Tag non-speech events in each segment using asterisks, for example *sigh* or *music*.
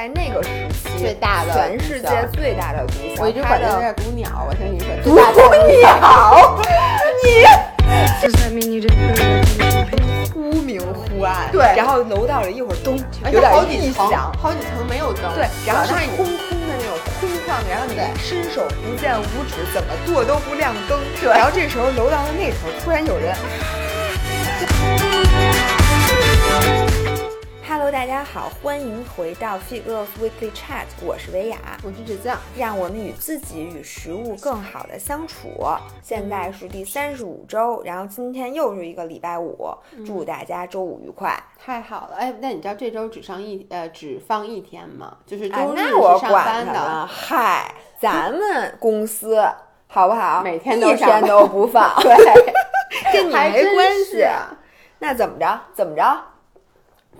在那个时期最大的全世界最大的毒枭。我一直管它叫毒鸟，我听你说毒鸟，你?忽明忽暗，对然后楼道里一会儿咚，而有点且好几层异响，，好几层没有灯，对，然后是空空的那种空旷，然后你伸手不见五指，怎么做都不亮灯。对然后这时候楼道的那头突然有人。*laughs* Hello，大家好，欢迎回到 Fit Girls Weekly Chat，我是维雅。我是芷酱，让我们与自己与食物更好的相处。现在是第三十五周，然后今天又是一个礼拜五，祝大家周五愉快。太好了，哎，那你知道这周只上一呃只放一天吗？就是周哎，日是上班的。嗨，咱们公司好不好？*laughs* 每天一都上班天都不放，*laughs* 对，*laughs* 跟你没关系。那怎么着？怎么着？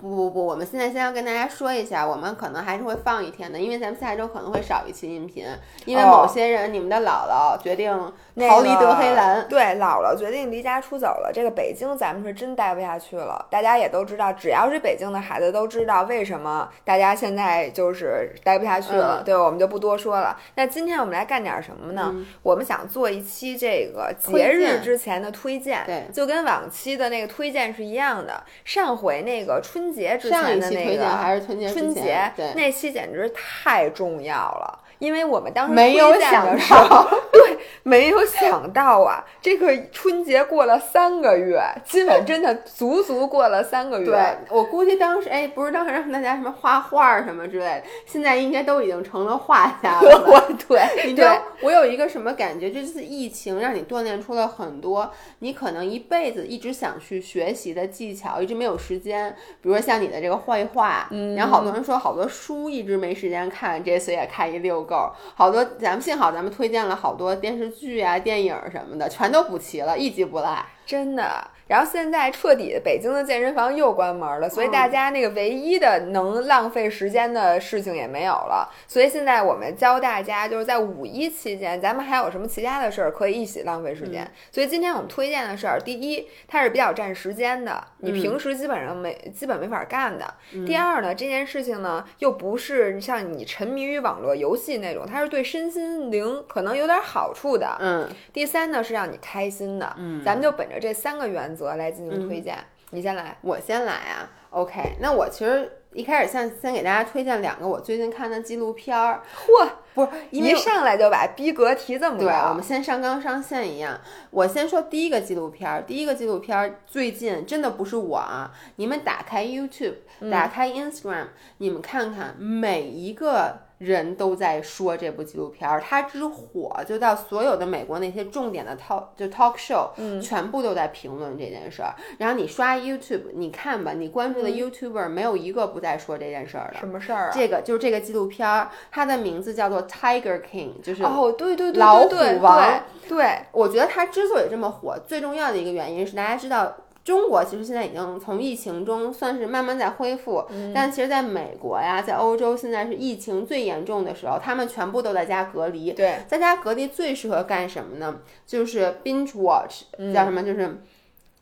不不不，我们现在先要跟大家说一下，我们可能还是会放一天的，因为咱们下周可能会少一期音频，因为哦。某些人，你们的姥姥决定那逃离德黑兰。对，姥姥决定离家出走了。这个北京咱们是真待不下去了。大家也都知道，只要是北京的孩子都知道为什么大家现在就是待不下去了。嗯对，我们就不多说了。那今天我们来干点什么呢？嗯我们想做一期这个节日之前的推荐，对就跟往期的那个推荐是一样的。上回那个春节之前的那个还是春节之春节对那期简直太重要了。因为我们当时没有想到，*laughs* 对，没有想到啊，这个春节过了三个月，今晚真的足足过了三个月。对我估计当时，哎，不是当时让大家什么画画儿什么之类的，现在应该都已经成了画家了 *laughs* *laughs* 对，你知道我有一个什么感觉？这次疫情让你锻炼出了很多你可能一辈子一直想去学习的技巧，一直没有时间。比如说像你的这个绘画，嗯然后好多人说好多书一直没时间看，这次也看一溜够。好多咱们幸好咱们推荐了好多电视剧啊、电影什么的，全都补齐了，一集不落。真的。然后现在彻底北京的健身房又关门了，所以大家那个唯一的能浪费时间的事情也没有了。所以现在我们教大家，就是在五一期间，咱们还有什么其他的事儿可以一起浪费时间。所以今天我们推荐的事儿，第一，它是比较占时间的，你平时基本上没、基本没法干的。第二呢，这件事情呢又不是像你沉迷于网络游戏那种，它是对身心灵可能有点好处的。嗯，第三呢是让你开心的，嗯，咱们就本着这三个原则来进行推荐。你先来，我先来啊。OK，那我其实一开始先先给大家推荐两个我最近看的纪录片儿，嚯，不是一上来就把逼格提这么高，对，我们先上纲上线一样。我先说第一个纪录片儿，第一个纪录片儿最近真的不是我啊，你们打开 YouTube，打开 Instagram，、你们看看每一个。人都在说这部纪录片儿，它之火就到所有的美国那些重点的 talk 就 talk show，、全部都在评论这件事儿。然后你刷 YouTube，你看吧，你关注的 YouTuber、没有一个不在说这件事儿的。什么事儿啊？这个就是这个纪录片儿，它的名字叫做 Tiger King，就是哦，对对对，老虎王对对，我觉得它之所以这么火，最重要的一个原因是大家知道。中国其实现在已经从疫情中算是慢慢在恢复，嗯但其实在美国呀，在欧洲现在是疫情最严重的时候，他们全部都在家隔离。对，在家隔离最适合干什么呢？就是 binge watch，、叫嗯什么？就是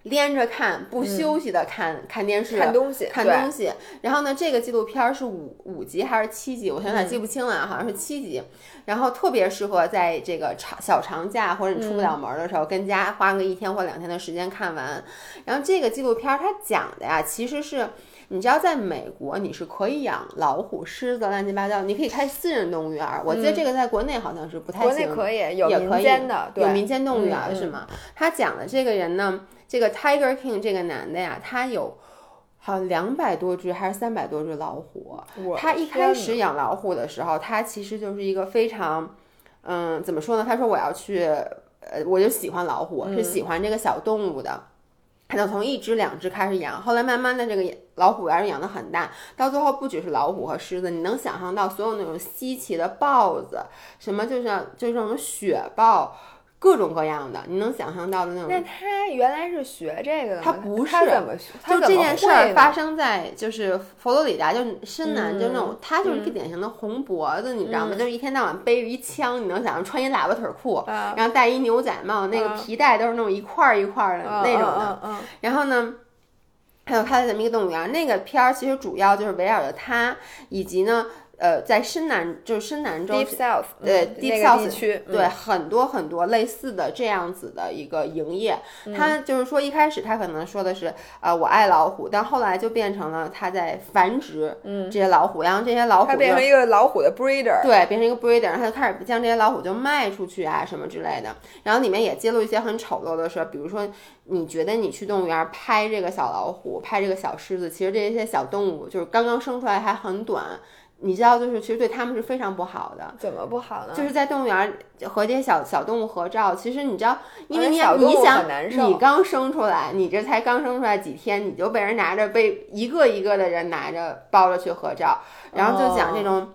连着看，不休息的看、看电视、看东西，看东西。然后呢，这个纪录片儿是五五集还是七集？我现在嗯记不清了，好像是七集。然后特别适合在这个长小长假或者你出不了门儿的时候，跟家花个一天或两天的时间看完。然后这个纪录片儿它讲的呀，其实是。你知道，在美国你是可以养老虎、狮子、乱七八糟，你可以开私人动物园儿。我记得这个在国内好像是不太嗯国行，内可以有民间的，对有民间动物园嗯是吗？他讲的这个人呢，这个 Tiger King 这个男的呀，他有好像两百多只还是三百多只老虎。他一开始养老虎的时候，他其实就是一个非常，嗯，怎么说呢？他说我要去，呃，我就喜欢老虎，嗯是喜欢这个小动物的。他就从一只两只开始养，后来慢慢的这个老虎园养的很大，到最后不只是老虎和狮子，你能想象到所有那种稀奇的豹子，什么就像就这种雪豹，各种各样的，你能想象到的那种。那他原来是学这个的？他不是他怎么学？就这件事儿发生在就是佛罗里达，就深南，嗯就那种他就是一个典型的红脖子，你知道吗？嗯就是一天到晚背着一枪，你能想象穿一喇叭腿裤，啊然后戴一牛仔帽，那个啊皮带都是那种一块儿一块儿的嗯那种的。然后呢，还有他的这么一个动物园，那个片儿其实主要就是围绕着他，以及呢。呃，在深南就是深南州 Deep South，对嗯 Deep 那个 South 地区，嗯对，很多很多类似的这样子的一个营业，嗯他就是说一开始他可能说的是呃我爱老虎，但后来就变成了他在繁殖这些老虎，然后这些老虎就它变成一个老虎的 breeder，对，变成一个 breeder，然后他就开始将这些老虎就卖出去啊什么之类的。然后里面也揭露一些很丑陋的事儿，比如说你觉得你去动物园拍这个小老虎，拍这个小狮子，其实这些小动物就是刚刚生出来还很短，你知道，就是其实对他们是非常不好的。怎么不好呢？就是在动物园和这些小小动物合照，其实你知道，因为你想你刚生出来，你这才刚生出来几天，你就被人拿着被一个一个的人拿着抱着去合照，然后就讲这种。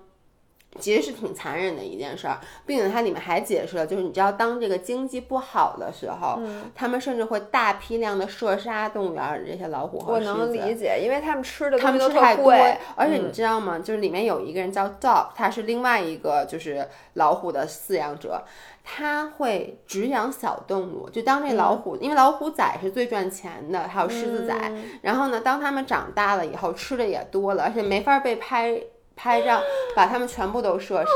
其实是挺残忍的一件事儿，并且它里面还解释了，就是你知道，当这个经济不好的时候，嗯他们甚至会大批量的射杀动物园儿这些老虎和我狮子。能理解，因为他们吃的他们都太贵，，而且你嗯知道吗？就是里面有一个人叫 Dog，他是另外一个就是老虎的饲养者，他会只养小动物，就当这嗯老虎，因为老虎仔是最赚钱的，还有狮子仔。嗯然后呢，当他们长大了以后，吃的也多了，而且没法被拍拍照，把他们全部都射杀。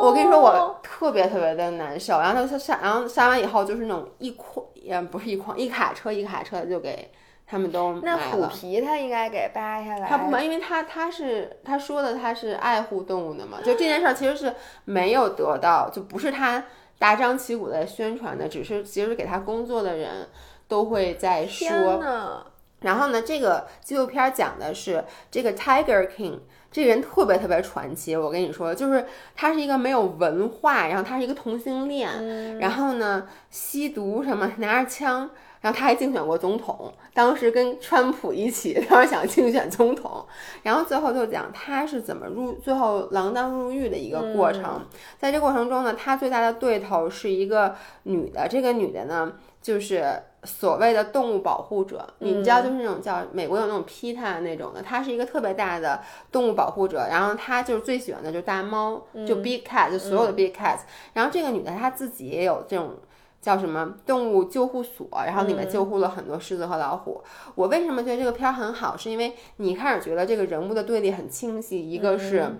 我跟你说，我特别特别的难受。然后他杀，然后杀完以后就是那种一筐，也不是一筐，一卡车一卡车的就给他们都那虎。皮他应该给扒下来，他不买，因为他他是他说的他是爱护动物的嘛，就这件事儿其实是没有得到，就不是他大张旗鼓的宣传的，只是其实给他工作的人都会在说。呐，然后呢，这个纪录片讲的是这个 Tiger King 这个人特别特别传奇。我跟你说，就是他是一个没有文化，然后他是一个同性恋，嗯然后呢吸毒什么，拿着枪。然后他还竞选过总统，当时跟川普一起，当时想竞选总统，然后最后就讲他是怎么入，最后锒铛入狱的一个过程。在这过程中呢，他最大的对头是一个女的，这个女的呢，就是所谓的动物保护者，你知道，就是那种叫美国有那种 PETA 那种的，她是一个特别大的动物保护者，然后她就是最喜欢的就是大猫，就 Big Cat，就所有的 Big Cats，然后这个女的她自己也有这种。叫什么动物救护所，然后里面救护了很多狮子和老虎。我为什么觉得这个片儿很好？是因为你一开始觉得这个人物的对立很清晰，一个是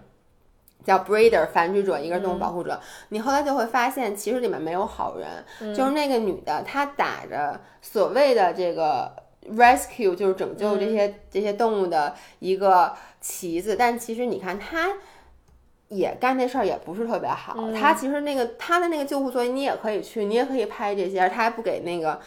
叫 breeder 繁殖者，一个是动物保护者。你后来就会发现，其实里面没有好人，就是那个女的，她打着所谓的这个 rescue，就是拯救这些、这些动物的一个旗子，但其实你看她。也干那事儿也不是特别好，她其实那个她的那个救护所你也可以去，你也可以拍这些，她还不给那个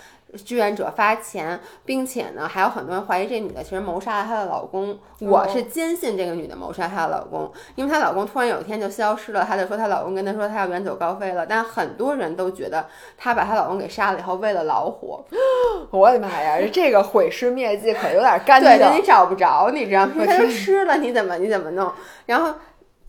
志愿者发钱，并且呢，还有很多人怀疑这女的其实谋杀了她的老公。我是坚信这个女的谋杀她的老公，因为她老公突然有一天就消失了，她就说她老公跟她说她要远走高飞了。但很多人都觉得她把她老公给杀了以后，为了老虎，我的妈呀，这个毁尸灭迹可有点干对，你。找不着，你知道吗？我他都天吃了，你怎么你怎么弄？然后。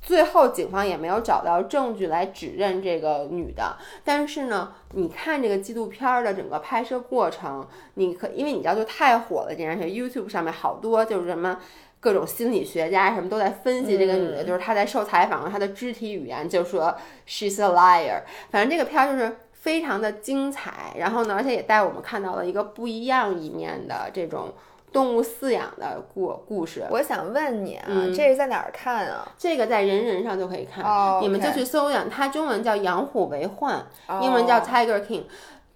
最后，警方也没有找到证据来指认这个女的。但是呢，你看这个纪录片儿的整个拍摄过程，你可因为你知道就太火了这件事，YouTube 上面好多就是什么各种心理学家什么都在分析这个女的，就是她在受采访，她的肢体语言就说 she's a liar。反正这个片儿就是非常的精彩，然后呢，而且也带我们看到了一个不一样一面的这种动物饲养的故故事。我想问你啊，嗯。这是在哪儿看啊？这个在人人上就可以看，哦你们就去搜养，它中文叫养虎为患，哦。英文叫 Tiger King，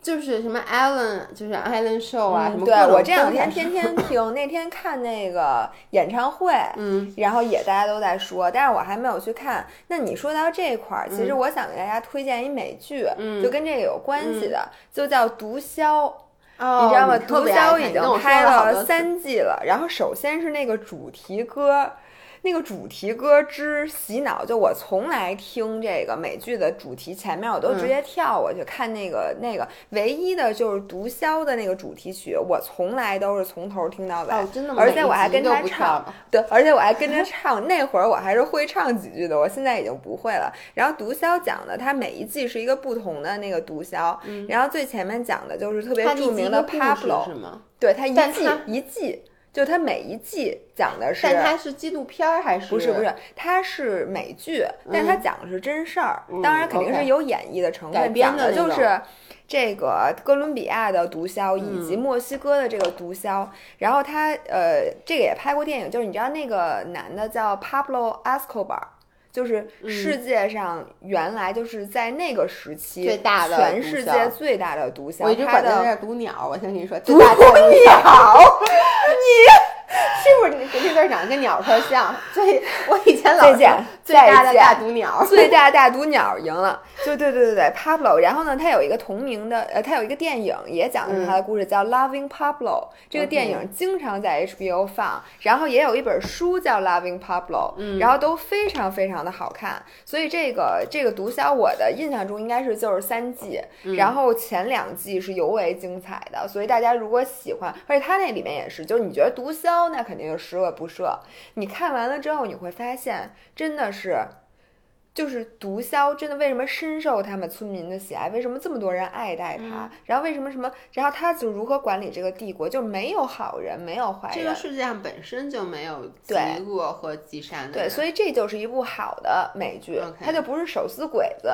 就是什么 Allen，就是 Allen Show 啊，什么各种我这两天天天听，*laughs* 那天看那个演唱会，嗯，然后也大家都在说，但是我还没有去看。那你说到这块儿，其实我想给大家推荐一美剧，嗯。就跟这个有关系的，就叫《毒枭》。哦，你知道吗？特毒枭已经拍了三季了。然后首先是那个主题歌，那个主题歌之洗脑，就我从来听这个美剧的主题前面，我都嗯直接跳过去看那个、那个。唯一的就是毒枭的那个主题曲，我从来都是从头听到尾。哦，真的吗？而且我还跟每一集都不他唱，*laughs* 对，而且我还跟着唱。那会儿我还是会唱几句的，我现在已经不会了。然后毒枭讲的，它每一季是一个不同的那个毒枭。然后最前面讲的就是特别著名的 Pablo，是吗？对他一季一季，就它每一季讲的是，但它是纪录片儿还是？不是不是，它是美剧，但是它讲的是真事儿，当然肯定是有演绎的成分，改编讲的就是。这个哥伦比亚的毒枭以及墨西哥的这个毒枭，然后他呃，这个也拍过电影，就是你知道那个男的叫 Pablo Escobar，就是世界上原来就是在那个时期最大的全世界最大的毒枭，我一直管它叫毒鸟，我先跟你说，毒鸟，你 *laughs* 是不是你这字儿长得跟鸟特像？最我以前老见最大的大毒鸟，最大大毒鸟赢了，就对对对对，Pablo。然后呢，他有一个同名的，呃，他有一个电影也讲的是他的故事，叫《Loving Pablo》。这个电影经常在 HBO 放，然后也有一本书叫《Loving Pablo》，然后都非常非常的好看。所以这个这个毒枭，我的印象中应该是就是三季，然后前两季是尤为精彩的。所以大家如果喜欢，而且他那里面也是，就是你觉得毒枭那肯定是十恶不赦，你看完了之后你会发现真的是。就是毒枭真的为什么深受他们村民的喜爱？为什么这么多人爱戴嗯他？然后为什么什么？然后他就如何管理这个帝国？就没有好人，没有坏人。这个世界上本身就没有极恶和极善的对，人，所以这就是一部好的美剧它就不是手撕鬼子，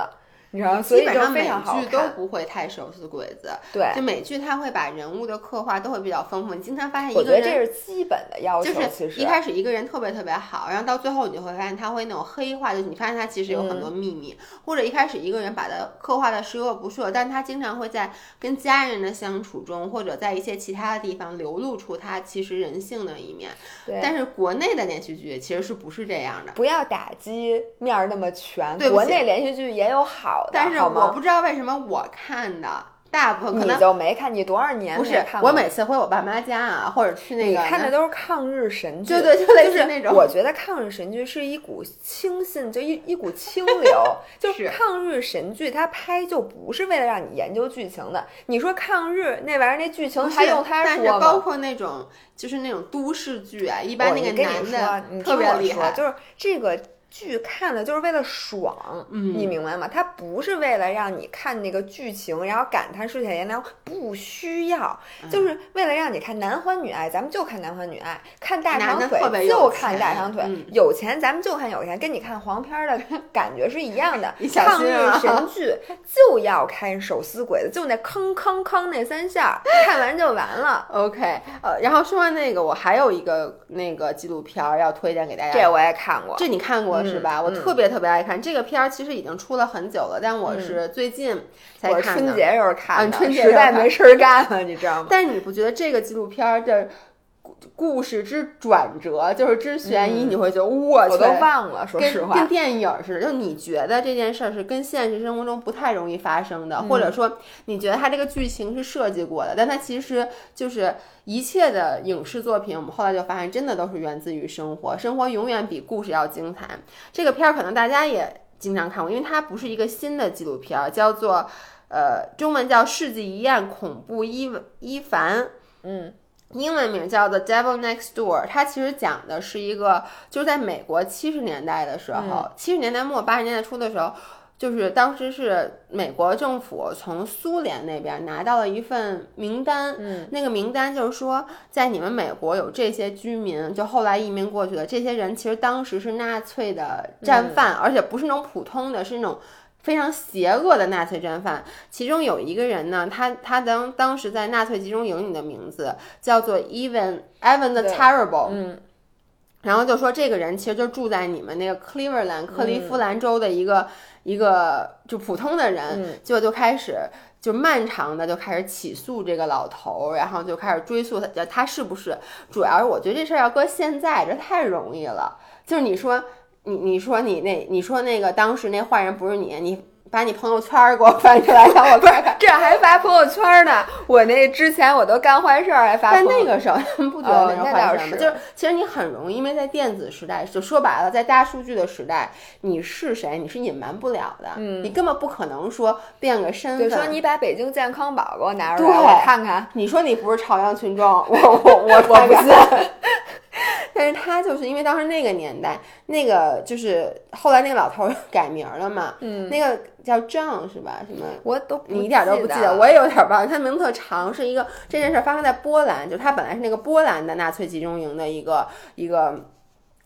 你知道？所以就基本上美非常好剧都。不会太手撕鬼子，对，就美剧它会把人物的刻画都会比较丰富。你经常发现一个我觉得这。是基本的要求。就是一开始一个人特别特别好，然后到最后你就会发现他会那种黑化，就是你发现他其实有很嗯多秘密，或者一开始一个人把他刻画的十恶不赦，但他经常会在跟家人的相处中，或者在一些其他的地方流露出他其实人性的一面。对但是国内的连续剧其实是不是这样的？不要打击面儿那么全。对国内连续剧也有好的，但是我不知道为什么我看的大部分可你能就没看，你多少年不是我每次回我爸妈家啊，或者去那个你看的都是抗日神剧，对对就类是似那种我觉得抗日神剧是一股清新，就一一股清流。*laughs* 就是抗日神剧，它拍就不是为了让你研究剧情的。你说抗日那玩意儿，那剧情还用它但是说吗？包括那种就是那种都市剧啊，一般那个男，你的特别厉害，就是这个。剧看的就是为了爽，嗯你明白吗？它不是为了让你看那个剧情，然后感叹世态炎凉，不需要，嗯就是为了让你看男欢女爱，咱们就看男欢女爱，看大长腿就看大长腿，嗯有钱咱们就看有钱，跟你看黄片儿的感觉是一样的 *laughs* 你。小抗日神剧就要看手撕鬼子，就那坑坑坑那三下，看完就完了。*laughs* OK，呃，然后说完那个，我还有一个那个纪录片儿要推荐给大家。这我也看过，这你看过是吧？嗯我特别特别爱看这个片儿，其实已经出了很久了，但我是最近才看的。春节时候看的，啊春节时实在没事儿干了，你知道吗？但是你不觉得这个纪录片儿的故故事之转折，就是之悬疑，嗯你会觉得我都忘了，说实话跟跟。电影似的，就你觉得这件事儿是跟现实生活中不太容易发生的，或者嗯说你觉得它这个剧情是设计过的，但它其实就是一切的影视作品，我们后来就发现真的都是源自于生活，生活永远比故事要精彩。这个片儿可能大家也经常看过，因为它不是一个新的纪录片儿，叫做呃中文叫《世纪一案恐怖伊伊凡》。嗯英文名叫《The Devil Next Door》，它其实讲的是一个，就是在美国七十年代的时候，七十、年代末八十年代初的时候，就是当时是美国政府从苏联那边拿到了一份名单，嗯，那个名单就是说，在你们美国有这些居民，就后来移民过去的这些人，其实当时是纳粹的战犯，而且不是那种普通的，是那种。非常邪恶的纳粹战犯，其中有一个人呢，他他当当时在纳粹集中营里的名字叫做 Evan Evan the Terrible，嗯。然后就说这个人其实就住在你们那个 Cleveland 克利夫兰州的一个、一个就普通的人，嗯。结果就开始就漫长的就开始起诉这个老头，然后就开始追溯他他是不是，主要是我觉得这事儿要搁现在这太容易了，就是你说你你说你那你说那个当时那坏人不是你，你把你朋友圈儿给我翻出来让我看看。这还发朋友圈呢。我那之前我都干坏事儿，还发朋友。但那个时候他们不觉得那是哦那倒坏事儿吗？是就是其实你很容易，因为在电子时代，就说白了，在大数据的时代，你是谁你是隐瞒不了的，嗯你根本不可能说变个身份。就。说你把北京健康宝给我拿出来，我看看。你说你不是朝阳群众，我我我 *laughs* 我不信。*laughs* *laughs* 但是他就是因为当时那个年代，那个就是后来那个老头儿改名了嘛，嗯，那个叫 John 是吧？什么？我都你一点都不记得，我也有点忘了。他名字特长，是一个这件事发生在波兰，就是他本来是那个波兰的纳粹集中营的一个一个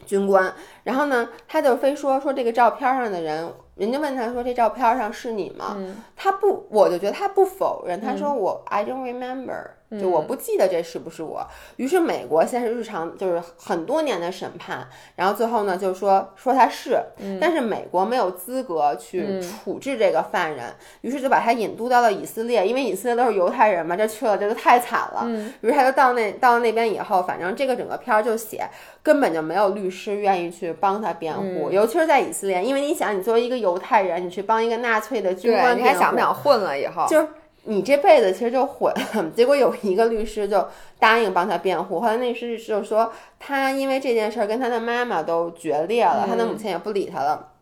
军官，然后呢，他就非说说这个照片上的人，人家问他说这照片上是你吗？嗯他他不，我就觉得他不否认，他嗯说我、I don't remember，就我不记得这是不是我。于是美国先是日常就是很多年的审判，然后最后呢就说说他是，嗯但是美国没有资格去处置这个犯人，于是就把他引渡到了以色列，因为以色列都是犹太人嘛，这去了这就太惨了。嗯于是他就到那到了那边以后，反正这个整个片儿就写根本就没有律师愿意去帮他辩护，嗯尤其是在以色列，因为你想，你作为一个犹太人，你去帮一个纳粹的军，官，你还想不想混了以后？就是你这辈子其实就毁了。*laughs* 结果有一个律师就答应帮他辩护，后来那律师就说他因为这件事儿跟他的妈妈都决裂了，他的母亲也不理他了。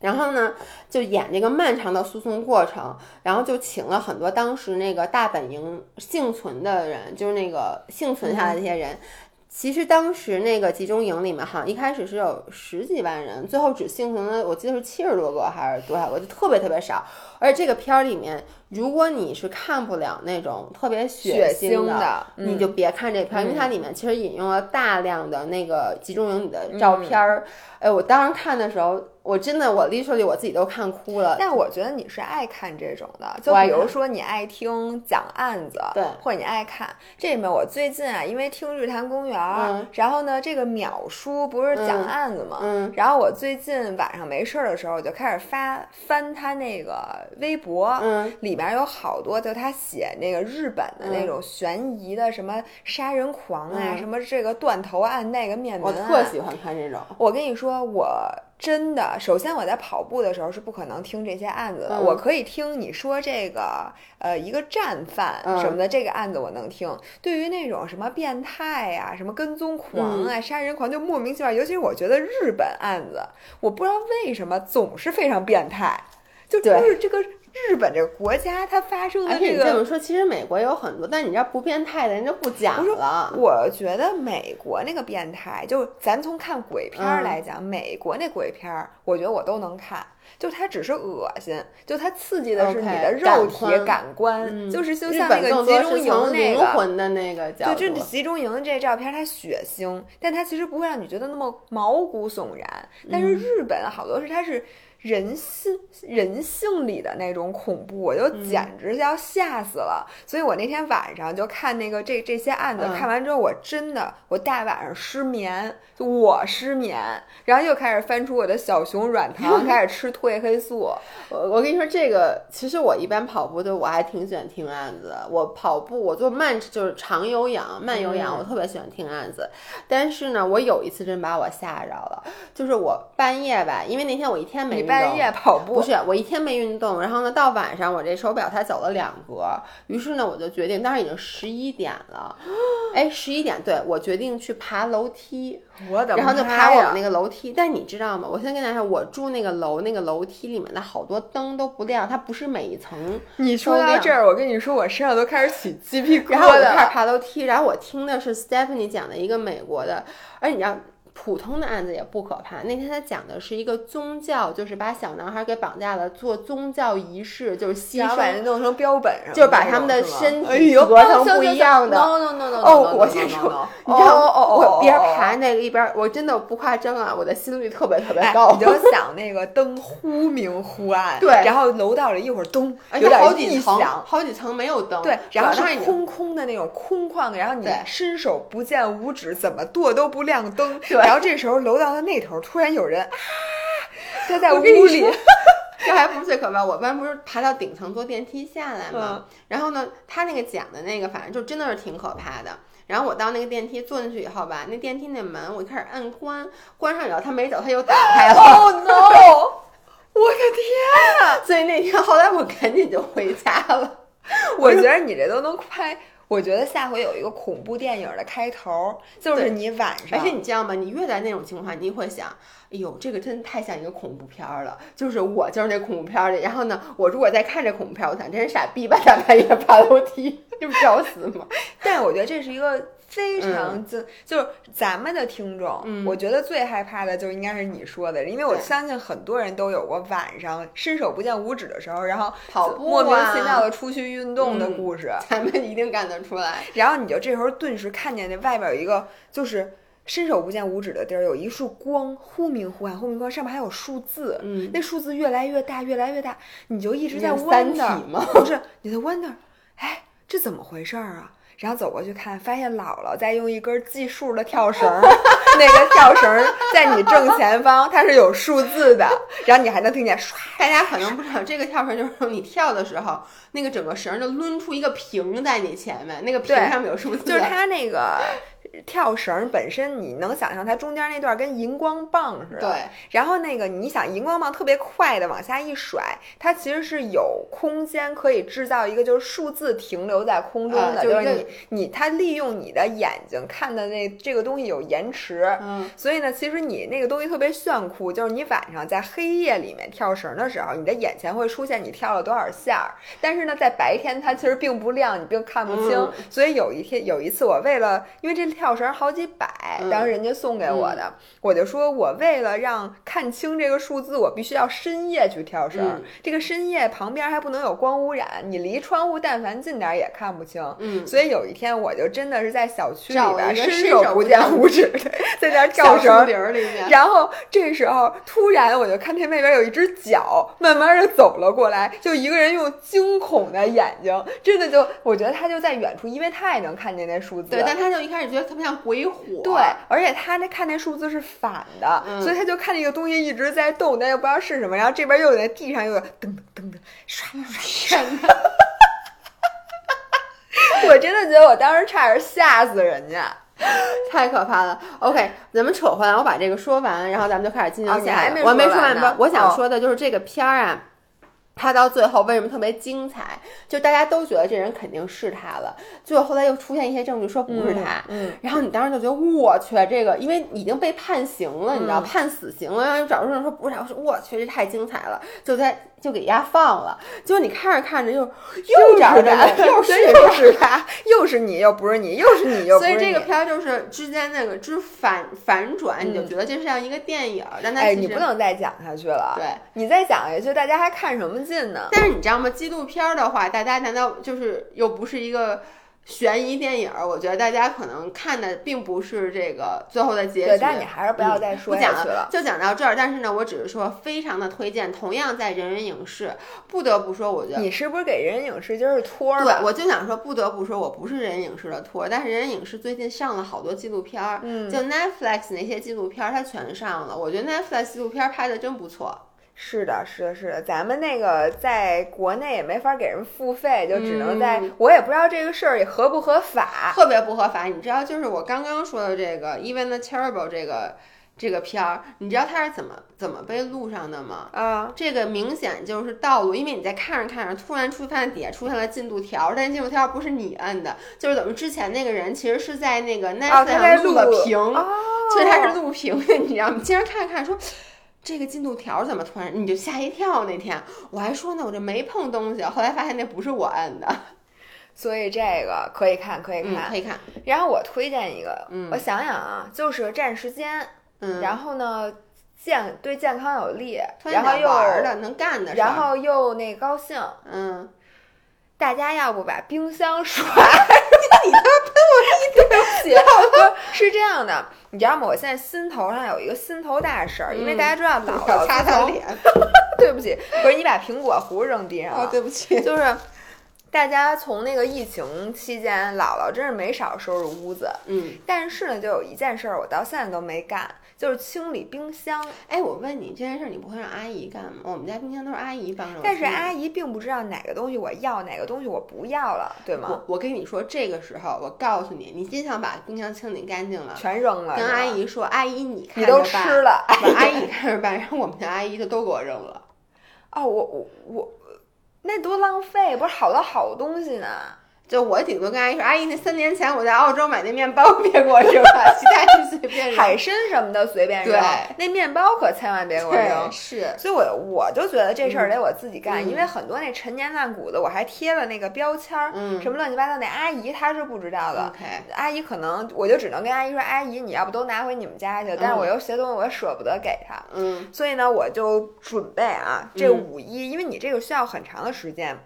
然后呢，就演这个漫长的诉讼过程，然后就请了很多当时那个大本营幸存的人，就是那个幸存下来的这些人。其实当时那个集中营里面，好像一开始是有十几万人，最后只幸存了，我记得是七十多个还是多少个，就特别特别少。而且这个片儿里面，如果你是看不了那种特别血腥腥的嗯你就别看这片儿，因为它里面其实引用了大量的那个集中营里的照片儿。哎，我当时看的时候，我真的我 literally 我自己都看哭了。但我觉得你是爱看这种的，就比如说你爱听讲案子，对或者你爱看这里面。我最近啊，因为听《日坛公园》嗯然后呢，这个淼叔不是讲嗯案子嘛，嗯然后我最近晚上没事儿的时候，我就开始发翻他那个微博，嗯里面有好多就他写那个日本的那种悬疑的什么杀人狂啊，嗯什么这个断头案那个灭门我，特喜欢看这种。我跟你说，我真的，首先我在跑步的时候是不可能听这些案子的，嗯我可以听你说这个呃一个战犯嗯什么的，这个案子我能听。对于那种什么变态呀、什么跟踪狂嗯啊、杀人狂，就莫名其妙。尤其是我觉得日本案子，我不知道为什么总是非常变态，就对就是这个日本这个国家它发生的这个。你这么说，其实美国有很多，但你知道不变态的人就不讲了。我觉得美国那个变态，就咱从看鬼片来讲，美国那鬼片儿，我觉得我都能看。就它只是恶心，就它刺激的是你的肉体感官感官，嗯就是就像那个集中营灵那个，魂的那个角对，度。这集中营这照片它血腥，但它其实不会让你觉得那么毛骨悚然。但嗯是日本好多是它是人性人性里的那种恐怖，我就嗯简直要吓死了。所以我那天晚上就看那个这这些案子，嗯看完之后我真的我大晚上失眠，就我失眠，然后又开始翻出我的小熊软糖，*laughs* 开始吃褪黑素。我我跟你说，这个其实我一般跑步的，我还挺喜欢听案子的。我跑步，我做慢就是长有氧、慢有氧，嗯我特别喜欢听案子。但是呢，我有一次真把我吓着了，就是我半夜吧，因为那天我一天没半夜跑步不是我一天没运动，然后呢，到晚上我这手表才走了两格，于是呢，我就决定，当时已经十一点了，*gasps* 哎，十一点，对我决定去爬楼梯。我的然后就爬我们那个楼梯，但你知道吗？我先跟大家说，我住那个楼，那个楼梯里面的好多灯都不亮，它不是每一层你说到这儿，我跟你说，我身上都开始起鸡皮疙瘩然后我就开始。爬楼梯，然后我听的是 Stephanie 讲的一个美国的，而你知道。普通的案子也不可怕。那天他讲的是一个宗教，就是把小男孩给绑架了，做宗教仪式，就是牺然后把人，弄成标本什么的就是把他们的身哎呦体合成不一样的。No no no no。哦，我先说，你知道吗？哦哦哦，我边哦爬那个一边，我真的不夸张啊，我的心率特别特别哎高。*laughs* 你就想那个灯忽明忽暗，对然后楼道里一会儿咚，有点异好几层，响。好几层没有灯，对，然后是空空的那种空旷的，然后你伸手不见五指，怎么跺都不亮灯。对然后这时候楼道的那头突然有人啊，他在屋里，*laughs* 这还不是最可怕。我班不是爬到顶层坐电梯下来吗？嗯然后呢，他那个讲的那个，反正就真的是挺可怕的。然后我到那个电梯坐进去以后吧，那电梯那门我一开始按关，关上以后他没走，他又打开了。Oh *laughs* no！我的天啊！所以那天后来我赶紧就回家了。我觉得你这都能拍。我觉得下回有一个恐怖电影的开头，就是你晚上，而且你知道吗？你越在那种情况下，你会想，哎呦，这个真的太像一个恐怖片儿了。就是我就是那恐怖片儿里，然后呢，我如果在看这恐怖片儿，我想真是傻逼吧，大半夜爬楼梯，*laughs* 这不找死吗？*laughs* 但我觉得这是一个非常就、就是咱们的听众，嗯我觉得最害怕的就应该是你说的，因为我相信很多人都有过晚上伸手不见五指的时候，然后跑步莫名啊其妙的出去运动的嗯故事，咱们一定干得出来。然后你就这时候顿时看见那外边有一个就是。伸手不见五指的地儿有一束光，忽明忽暗，忽明忽暗，上面还有数字，嗯那数字越来越大，越来越大，你就一直在 wonder，不是，你在 wonder，哎，这怎么回事儿啊？然后走过去看，发现姥姥在用一根计数的跳绳儿，*laughs* 那个跳绳儿在你正前方，它是有数字的，然后你还能听见唰。大家可能不知道，这个跳绳就是你跳的时候，那个整个绳就抡出一个屏在你前面，那个屏上面有数字，就是它那个跳绳本身，你能想象它中间那段跟荧光棒似的。对。然后那个你想荧光棒特别快的往下一甩，它其实是有空间可以制造一个就是数字停留在空中的，啊就是是你你它利用你的眼睛看的那这个东西有延迟。嗯，所以呢，其实你那个东西特别炫酷，就是你晚上在黑夜里面跳绳的时候，你的眼前会出现你跳了多少下儿，但是呢，在白天它其实并不亮，你并看不清。嗯所以有一天有一次，我为了因为这跳绳好几百，嗯当时人家送给我的，我就说我为了让看清这个数字，我必须要深夜去跳绳。嗯这个深夜旁边还不能有光污染，你离窗户但凡近点儿也看不清。嗯所以有一天我就真的是在小区里边伸伸手不见见五指，在那儿跳绳然后这时候突然我就看见那边有一只脚慢慢的走了过来，就一个人用惊恐的眼睛，真的就我觉得他就在远处，因为他也能看见那数字。对，但他就一开始觉得特别像鬼火，对，而且他那看那数字是反的，嗯所以他就看那个东西一直在动，但又不知道是什么。然后这边又有在地上又有噔噔噔噔刷刷天哪！刷，*laughs* 我真的觉得我当时差点吓死人家。太可怕了。OK，咱们扯回来，我把这个说完，然后咱们就开始进哦行下一个。你还没我没说完呢？我想哦说的就是这个片儿啊。他到最后为什么特别精彩？就大家都觉得这人肯定是他了，最后后来又出现一些证据说不是他，嗯，然后你当时就觉得我去，这个因为已经被判刑了，你知道嗯判死刑了，然后又找出人说不是他，我说我去，这太精彩了，就在就给丫放了。结果你看着看着又又找着他，人，又所是以又是他，又是你，又不是你，又是你，又不是你。所以这个片儿就是之间那个之反反转，你就觉得这是像一个电影儿，但它你不能再讲下去了。对。你再讲下去，大家还看什么劲呢？但是你知道吗？纪录片儿的话，大家难道就是又不是一个悬疑电影儿？我觉得大家可能看的并不是这个最后的结局。对，但你还是不要再说下去了。就讲到这儿。但是呢，我只是说非常的推荐，同样在人人影视，不得不说，我觉得你是不是给人人影视今儿是托儿对，我就想说，不得不说，我不是人人影视的托儿，但是人人影视最近上了好多纪录片儿，嗯就 Netflix 那些纪录片儿它全上了，我觉得 Netflix 纪录片儿拍的真不错。是的，是的，是的，咱们那个在国内也没法给人付费，就只能在，嗯我也不知道这个事儿也合不合法。特别不合法。你知道，就是我刚刚说的这个《Even the Terrible》这个这个片儿，你知道它是怎么怎么被录上的吗？啊，这个明显就是道路，因为你在看着看着，突然出现底下出现了进度条，但是进度条不是你摁的，就是等于之前那个人其实是在那个哦，Netflix 他在上录了屏，哦，所以他是录屏的，*laughs* 你知道吗？你经常看着看着说。这个进度条怎么突然你就吓一跳？那天我还说呢，我这没碰东西，后来发现那不是我摁的。*laughs* 所以这个可以看，可以嗯，看。可以看。然后我推荐一个，嗯我想想啊，就是占时间，嗯，然后呢健对健康有利，然然后又玩儿的能干的事，然后又那高兴。嗯，大家要不把冰箱刷？你他妈喷我一对不起，不 *laughs* 是这样的，你知道吗？我现在心头上有一个心头大事儿，因为大家知道姥姥要擦擦脸。*laughs* 对不起，不是你把苹果核扔地上哦，了，对不起。就是大家从那个疫情期间，姥姥真是没少收拾屋子，嗯，但是呢，就有一件事儿我到现在都没干，就是清理冰箱。哎，我问你这件事儿，你不会让阿姨干吗？我们家冰箱都是阿姨帮着我但是阿姨并不知道哪个东西我要，哪个东西我不要了，对吗？我我跟你说，这个时候我告诉你，你真想把冰箱清理干净了，全扔了，跟阿姨说，阿姨你看你都着办吃了。把阿姨看着办，然后我们家阿姨就都给我扔了。哦，我我我，那多浪费，不是好多好东西呢。就我顶多跟阿姨说，阿姨那三年前我在澳洲买那面包别给我扔了，其他就随便扔。*laughs* 海参什么的随便扔对，那面包可千万别给我对扔。是，所以我我就觉得这事儿得我自己干，嗯因为很多那陈年烂谷子，我还贴了那个标签儿，嗯什么乱七八糟，那阿姨她是不知道的。OK，阿姨可能我就只能跟阿姨说，阿姨你要不都拿回你们家去，但是我又些东西，我舍不得给她，嗯所以呢，我就准备啊，这嗯五一，因为你这个需要很长的时间。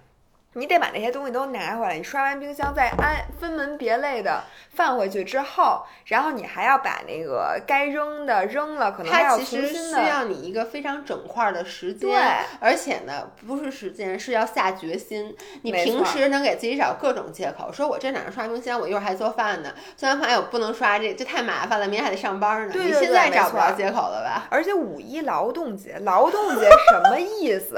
你得把那些东西都拿回来，你刷完冰箱再安分门别类的放回去之后，然后你还要把那个该扔的扔了，可能还要它其实需。要你一个非常整块儿的时间，对而且呢，不是时间，是要下决心。你平时能给自己找各种借口，说我这哪能刷冰箱，我一会儿还做饭呢，做完饭哎我不能刷这，这太麻烦了，明天还得上班呢。对对你现在找不着借口了吧？而且五一劳动节，劳动节什么意思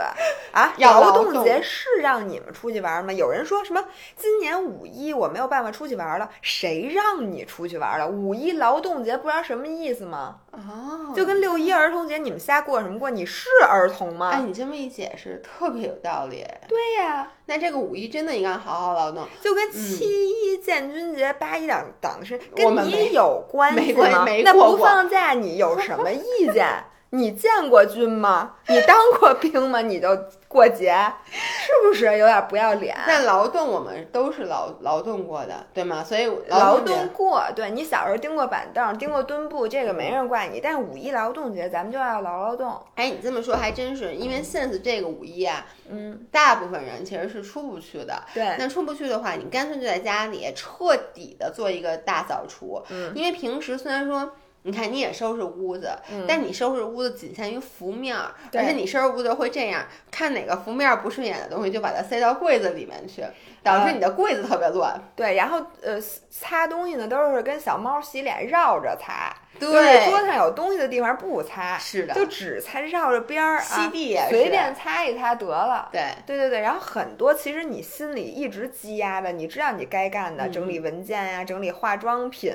啊？*laughs* 劳动动节是让你们出去玩吗？有人说什么今年五一我没有办法出去玩了，谁让你出去玩了？五一劳动节不知道什么意思吗？哦就跟六一儿童节你们瞎过什么过？你是儿童吗？哎，你这么一解释，特别有道理。对呀、那这个五一真的应该好好劳动。就跟七一建军节、八一党党的事跟没你有关系没关吗？那不放假你有什么意见？你见过军吗？你当过兵吗？你就过节，是不是有点不要脸？那劳动我们都是劳劳动过的，对吗？所以劳动过，对你小时候钉过板凳、钉过墩布，这个没人怪你。但是五一劳动节，咱们就要劳劳动。哎，你这么说还真是，因为 since 这个五一啊，嗯，大部分人其实是出不去的。对，那出不去的话，你干脆就在家里彻底的做一个大扫除。嗯，因为平时虽然说。你看，你也收拾屋子，嗯但你收拾屋子仅限于浮面儿，而且你收拾屋子会这样，看哪个浮面儿不顺眼的东西，就把它塞到柜子里面去，导致你的柜子特别乱。对，然后呃，擦东西呢都是跟小猫洗脸绕着擦，就是对桌子上有东西的地方不擦，是的就只擦绕着边儿啊，吸地也随便擦一擦得了。对，对对对，然后很多其实你心里一直积压的，你知道你该干的，整理文件呀、整理化妆品，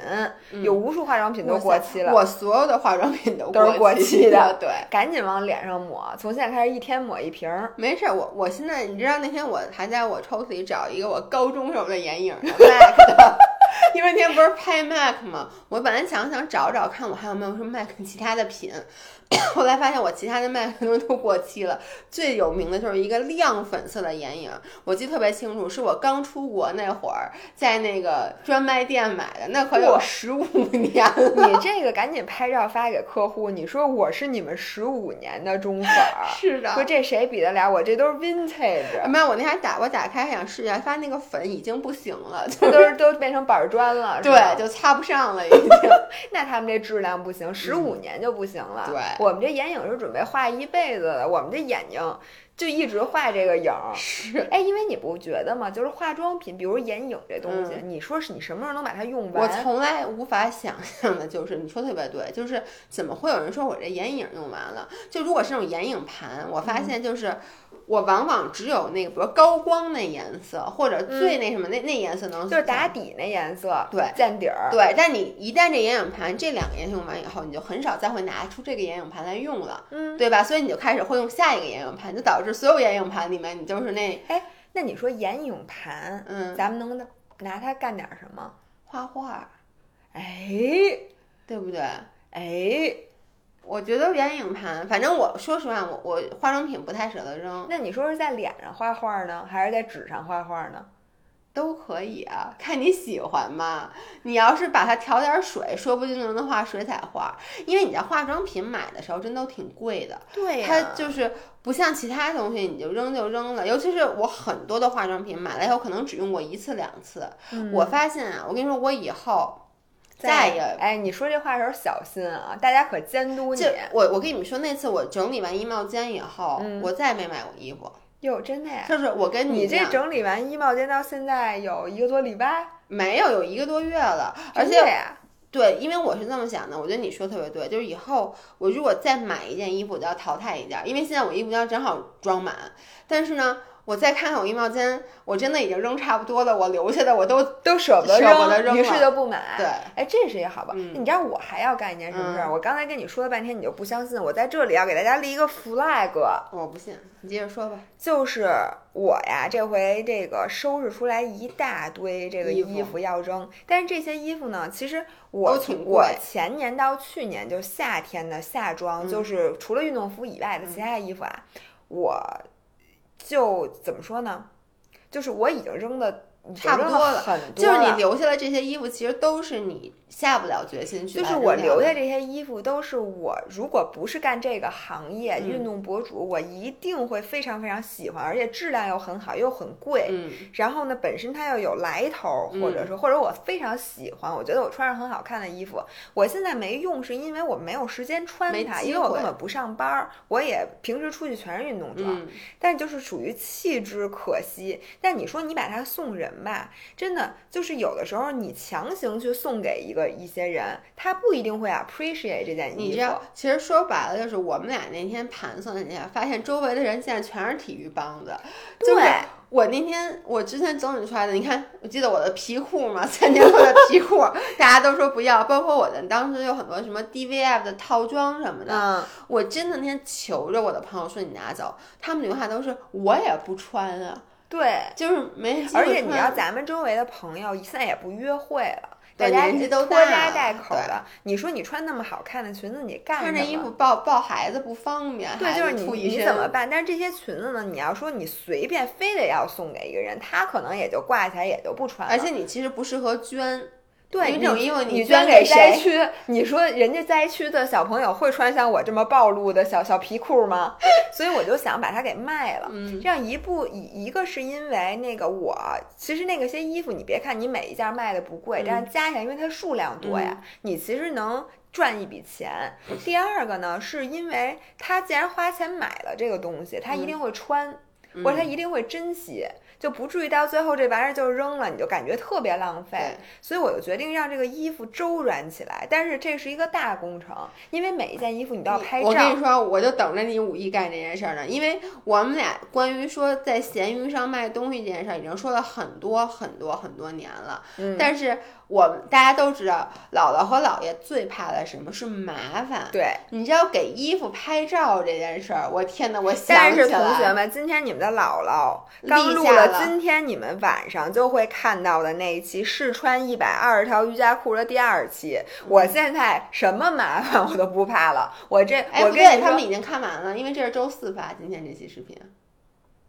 有无数化妆品都过期了，我所有的化妆品都都是过期期的对。赶紧往脸上抹，从现在开始一天抹一瓶儿。没事儿，我我现在你知道那天我还在我抽屉里找一个我高中时候的眼影 *laughs* *laughs* 因为那天不是拍 MAC 嘛，我本来想想找找看我还有没有什么 MAC 其他的品，后来发现我其他的 MAC 东西都过期了。最有名的就是一个亮粉色的眼影，我记得特别清楚，是我刚出国那会儿在那个专卖店买的，那可有哇十五年了。你这个赶紧拍照发给客户，你说我是你们十五年的忠粉儿，*laughs* 是的，说这谁比得了我？这都是 vintage，没有，我那还打我打开还想试一下，发现那个粉已经不行了，就这都是都变成板砖了，*laughs* 对，就擦不上了已经。*laughs* 那他们这质量不行，十五年就不行了。对我们这眼影是准备画一辈子的，我们这眼睛就一直画这个影儿。是，哎，因为你不觉得吗？就是化妆品，比如眼影这东西，你说是你什么时候能把它用完我？从来无法想象的就是，你说特别对，就是怎么会有人说我这眼影用完了？就如果是那种眼影盘，我发现就是。我往往只有那个，比如高光那颜色，或者最那什么、那那颜色能就是打底那颜色，对见底儿。对，但你一旦这眼影盘这两个颜色用完以后，你就很少再会拿出这个眼影盘来用了，嗯，对吧？所以你就开始会用下一个眼影盘，就导致所有眼影盘里面你就是那哎那你说眼影盘，嗯咱们能拿它干点什么？画画，哎对不对？哎，我觉得眼影盘，反正我说实话，我我化妆品不太舍得扔，那你说是在脸上画画呢，还是在纸上画画呢？都可以啊，看你喜欢嘛。你要是把它调点水，说不定就能画水彩画。因为你在化妆品买的时候，真都挺贵的。对呀、它就是不像其他东西，你就扔就扔了。尤其是我很多的化妆品买了以后，可能只用过一次两次。嗯我发现啊，我跟你说，我以后再也哎，你说这话的时候小心啊，大家可监督你。我我跟你们说，那次我整理完衣帽间以后，嗯我再也没买过衣服。哟，真的呀？就是我跟你这整理完衣帽间到现在有一个多礼拜，没有有一个多月了，而且，对，因为我是这么想的，我觉得你说得特别对，就是以后我如果再买一件衣服，我就要淘汰一件，因为现在我衣服间正好装满，但是呢，我再看看我衣帽间，我真的已经扔差不多了，我留下的我都都舍不得舍不得扔于是就不买。对，哎，这是一好吧？嗯你知道我还要干一件什么事儿？嗯我刚才跟你说了半天，你就不相信。我在这里要给大家立一个 flag，我不信，你接着说吧。就是我呀，这回这个收拾出来一大堆这个衣服要扔，但是这些衣服呢，其实我我前年到去年就夏天的夏装，嗯就是除了运动服以外的其他衣服啊，我就怎么说呢？就是我已经扔的差不多了很多就是你留下的这些衣服，其实都是你下不了决心去就是我留下这些衣服，都是我如果不是干这个行业，嗯运动博主，我一定会非常非常喜欢，而且质量又很好，又很贵。嗯然后呢，本身它又有来头，或者说，或者我非常喜欢，我觉得我穿上很好看的衣服，我现在没用，是因为我没有时间穿它，因为我根本不上班儿，我也平时出去全是运动装，嗯，但就是属于弃之可惜。但你说你把它送人吧，真的就是有的时候你强行去送给一个一些人，他不一定会 appreciate 这件衣服。你知道，其实说白了就是我们俩那天盘算了一下，发现周围的人现在全是体育帮子，就是对我那天我之前整理出来的，你看，我记得我的皮裤嘛，三年后的皮裤，*laughs* 大家都说不要，包括我的当时有很多什么 DVF 的套装什么的，嗯，我真的那天求着我的朋友说你拿走，他们留下都是我也不穿啊，对。就是没而且你知道，咱们周围的朋友现在也不约会了。大家年纪都拖家带口对的，你说你穿那么好看的裙子，你干什么？穿着衣服抱抱孩子不方便，对，就是你你怎么办？但是这些裙子呢，你要说你随便非得要送给一个人，他可能也就挂起来也就不穿了。而且你其实不适合捐，对因为这种衣服你捐给灾？区，你说人家灾区的小朋友会穿像我这么暴露的小小皮裤吗？*laughs* 所以我就想把它给卖了。嗯这样一步一一个是因为那个我其实那个些衣服，你别看你每一件卖的不贵，嗯但是加起来因为它数量多呀，你其实能。赚一笔钱。*laughs* 第二个呢，是因为他既然花钱买了这个东西，他一定会穿，或者他一定会珍惜，就不至于到最后这玩意儿就扔了，你就感觉特别浪费。所以我就决定让这个衣服周转起来，但是这是一个大工程，因为每一件衣服你都要拍照。我跟你说，我就等着你五一干这件事儿呢，因为我们俩关于说在闲鱼上卖东西这件事儿，已经说了很多很多很多年了。嗯但是我们大家都知道，姥姥和姥爷最怕的什么是麻烦。对，你知道给衣服拍照这件事儿，我天呐，我想但是同学们，今天你们的姥姥刚录了今天你们晚上就会看到的那一期试穿一百二十条瑜伽裤的第二期。我现在什么麻烦我都不怕了，我这哎，我跟你，他们已经看完了，因为这是周四发今天这期视频，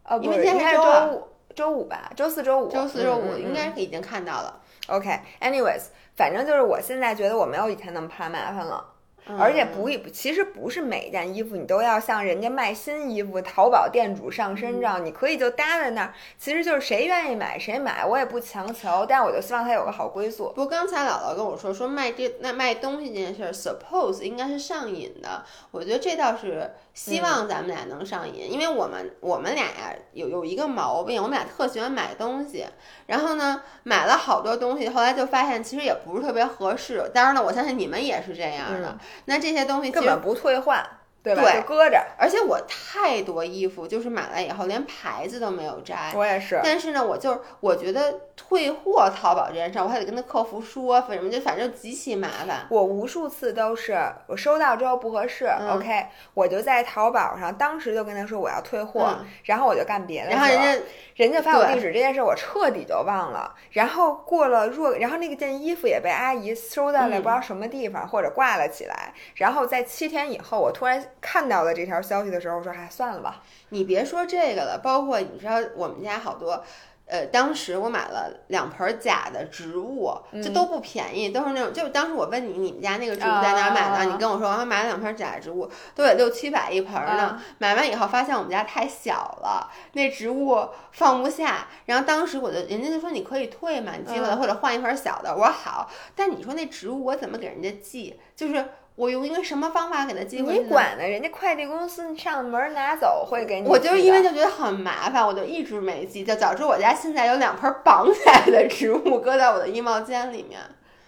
哦，不因为今天是周五。周五吧，周四周五，周四周五应该是已经看到了。OK，anyways，、反正就是我现在觉得我没有以前那么怕麻烦了。而且不一，其实不是每一件衣服你都要像人家卖新衣服淘宝店主上身照，你可以就搭在那儿，其实就是谁愿意买谁买，我也不强求，但我就希望它有个好归宿。不过刚才姥姥跟我说，说卖这那卖东西这件事儿，suppose 应该是上瘾的。我觉得这倒是希望咱们俩能上瘾，因为我们我们俩呀有有一个毛病，我们俩特喜欢买东西，然后呢买了好多东西，后来就发现其实也不是特别合适。当然了，我相信你们也是这样的。那这些东西根本不退换，对吧？对就搁着。而且我太多衣服就是买来以后连牌子都没有摘。我也是，但是呢，我就是我觉得退货淘宝这件事儿，我还得跟他客服说，反正就反正极其麻烦。我无数次都是我收到之后不合适、嗯 o k 我就在淘宝上当时就跟他说我要退货，嗯然后我就干别的。然后人家人家发我地址这件事，我彻底就忘了。然后过了若，然后那个件衣服也被阿姨收到了嗯不知道什么地方，或者挂了起来。然后在七天以后，我突然看到了这条消息的时候，我说：“哎，算了吧。你别说这个了，包括你知道我们家好多。呃，当时我买了两盆假的植物，这都不便宜，都是那种。就是当时我问你，你们家那个植物在哪儿买的？啊你跟我说，我买了两盆假植物，都得六七百一盆呢。买完以后发现我们家太小了，那植物放不下。然后当时我就，人家就说你可以退嘛，你寄回来嗯或者换一盆小的。我说好，但你说那植物我怎么给人家寄？就是我用一个什么方法给他寄回去你？管呢？人家快递公司上门拿走会给你。我就是因为就觉得很麻烦，我就一直没寄，就导致我家现在有两盆绑起来的植物搁在我的衣帽间里面，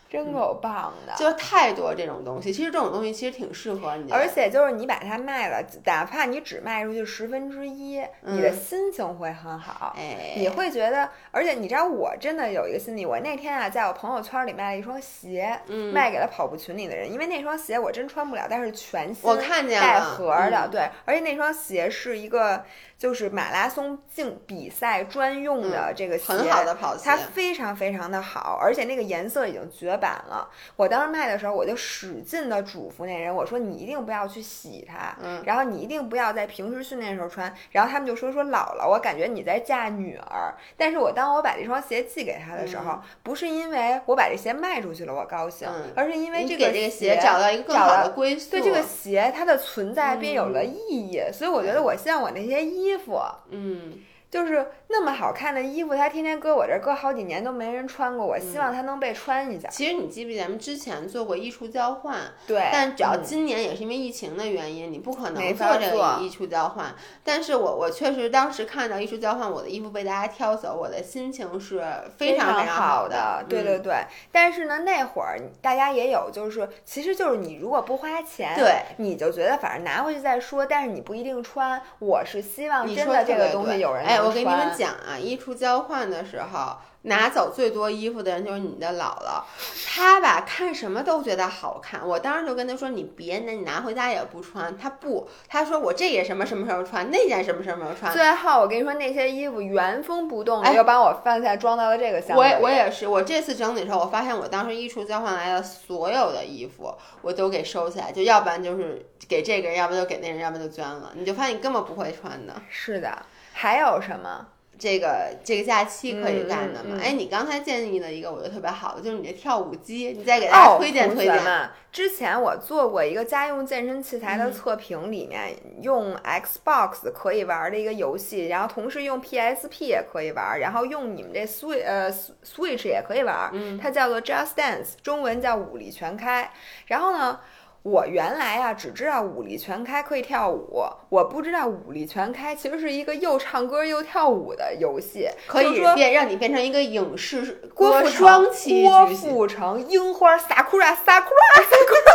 真够棒的。就是太多这种东西。其实这种东西其实挺适合你的，而且就是你把它卖了，哪怕你只卖出去十分之一，你的心情会很好。嗯哎，你会觉得，而且你知道，我真的有一个心理，我那天啊，在我朋友圈里卖了一双鞋，嗯卖给了跑步群里的人，因为那双鞋我真穿不了，但是全新，我看见了带盒的，嗯对，而且那双鞋是一个就是马拉松竞比赛专用的这个鞋，嗯很好的跑鞋它非常非常的好，而且那个颜色已经绝绝版了。我当时卖的时候，我就使劲的嘱咐那人，我说你一定不要去洗它，嗯然后你一定不要在平时训练的时候穿。然后他们就说说姥姥，我感觉你在嫁女儿。但是我当我把这双鞋寄给他的时候，不是因为我把这鞋卖出去了我高兴，嗯而是因为这个给这个鞋找到一个更好的归宿。对这个鞋它的存在便有了意义，所以我觉得我希望我那些衣衣服。嗯，就是那么好看的衣服，它天天搁我这儿搁好几年都没人穿过，我希望它能被穿一下。其实你记不记得咱们之前做过衣橱交换？对，但只要嗯今年也是因为疫情的原因，你不可能没做这个衣橱交换。但是我我确实当时看到衣橱交换，我的衣服被大家挑走，我的心情是非常非常好的。对对嗯对。但是呢，那会儿大家也有，就是其实就是你如果不花钱，对，你就觉得反正拿回去再说，但是你不一定穿。我是希望真的这个东西有人我给你们讲啊，衣橱交换的时候。拿走最多衣服的人就是你的姥姥，她吧看什么都觉得好看。我当时就跟她说：“你别那，你拿回家也不穿。”她不，她说我这也什么什么时候穿，那件什么什么时候穿。最后我跟你说，那些衣服原封不动的哎又把我饭菜装到了这个箱子里。我也我也是，我这次整理的时候，我发现我当时衣橱交换来的所有的衣服，我都给收起来，就要不然就是给这个人，要不然就给那人，要不然就捐了。你就发现你根本不会穿的。是的，还有什么？这个这个假期可以干的吗？嗯嗯嗯哎，你刚才建议的一个我觉得特别好的，就是你这跳舞机，你再给大家哦，推荐推荐。嘛，之前我做过一个家用健身器嗯材的测评，里面用 Xbox 可以玩的一个游戏，然后同时用 PSP 也可以玩，然后用你们这 Switch 呃 Switch 也可以玩，嗯它叫做 Just Dance，中文叫舞力全开。然后呢？我原来啊只知道武力全开可以跳舞，我不知道武力全开其实是一个又唱歌又跳舞的游戏，可以说变让你变成一个影视郭富双城，栖郭富城，樱花萨库拉萨库拉萨库拉，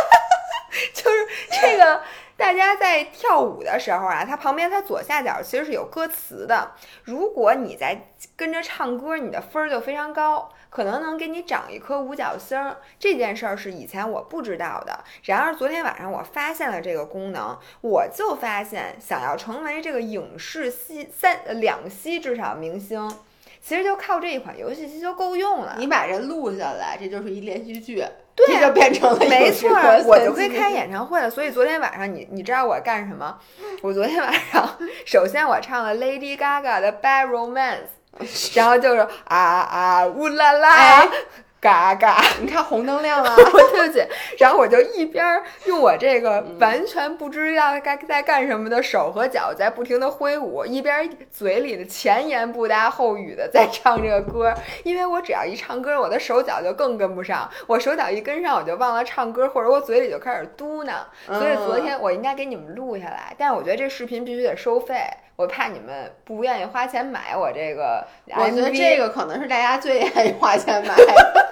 *laughs* *laughs* 就是这个。大家在跳舞的时候啊，它旁边它左下角其实是有歌词的。如果你在跟着唱歌，你的分儿就非常高，可能能给你长一颗五角星儿。这件事儿是以前我不知道的。然而昨天晚上我发现了这个功能，我就发现想要成为这个影视系三呃两栖至少明星，其实就靠这一款游戏机就够用了。你把这录下来，这就是一连续剧，对这就变成了没错歌，我就可以开演唱会了。所以昨天晚上你你知道我干什么？我昨天晚上首先我唱了 Lady Gaga 的《Bad Romance》，*laughs* 然后就是啊啊呜啦啦哎，嘎嘎。*laughs* 你看红灯亮了。*laughs* 我对不起，然后我就一边儿用我这个嗯完全不知道该在干什么的手和脚在不停的挥舞，一边儿嘴里的前言不搭后语的在唱这个歌。因为我只要一唱歌，我的手脚就更跟不上，我手脚一跟上，我就忘了唱歌，或者我嘴里就开始嘟囔。所以昨天我应该给你们录下来，但是我觉得这视频必须得收费，我怕你们不愿意花钱买我这个。我觉得这个可能是大家最愿意花钱买的。*laughs*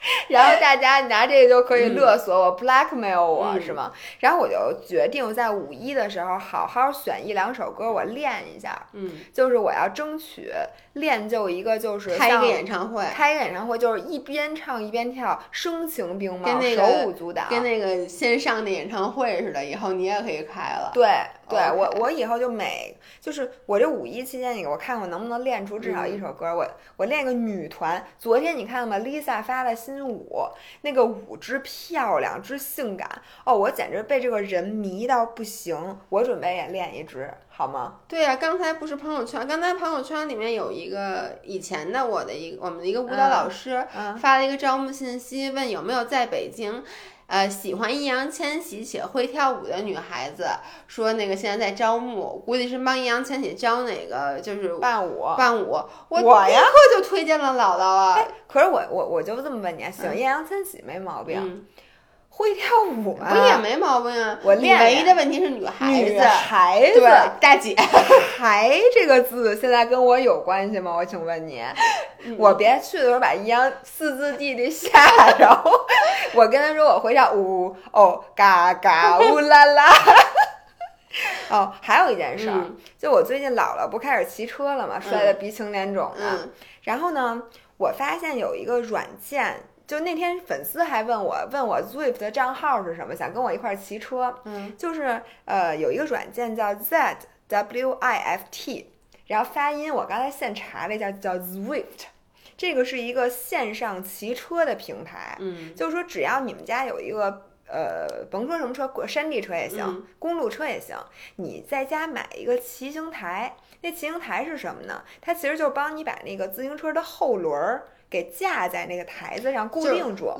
*laughs* 然后大家拿这个就可以嗯勒索我、blackmail 我，嗯是吗？然后我就决定在五一的时候好好选一两首歌，我练一下。嗯，就是我要争取练就一个，就是开一个演唱会，开一个演唱会，就是一边唱一边跳，声情并茂，跟那个手舞足蹈，跟那个线上的演唱会似的，以后你也可以开了。对对我我以后就每就是我这五一期间，你给我看我能不能练出至少一首歌。我我练个女团，昨天你看了吗？Lisa 发了新舞，那个舞之漂亮之性感哦，我简直被这个人迷到不行。我准备也练一支，好吗？对呀、刚才不是朋友圈，刚才朋友圈里面有一个以前的我的一个我们的一个舞蹈老师、嗯发了一个招募信息，问有没有在北京。呃，喜欢易烊千玺且会跳舞的女孩子，说那个现在在招募，估计是帮易烊千玺招哪个就是伴舞。伴舞。我我呀立刻就推荐了姥姥啊，可是我我我就这么问你啊，喜欢易烊千玺没毛病，嗯，会跳舞吗？不也没毛病啊。我练你唯一的问题是女孩女子，孩子，对大姐，*laughs* 孩这个字现在跟我有关系吗？我请问你，嗯我别去的时候把易烊四字弟弟吓着，我跟他说我会跳呜哦嘎嘎呜啦啦。*laughs* 哦，还有一件事儿，嗯就我最近老了不开始骑车了嘛，摔得鼻青脸肿的。嗯然后呢，我发现有一个软件，就那天粉丝还问我，问我 Zwift 的账号是什么，想跟我一块儿骑车。嗯，就是呃有一个软件叫 Z W I F T，然后发音我刚才现查了一下叫 Zwift，这个是一个线上骑车的平台，嗯就是说只要你们家有一个。呃，甭说什么车，山地车也行，嗯公路车也行。你在家买一个骑行台，那骑行台是什么呢？它其实就是帮你把那个自行车的后轮儿给架在那个台子上固定住。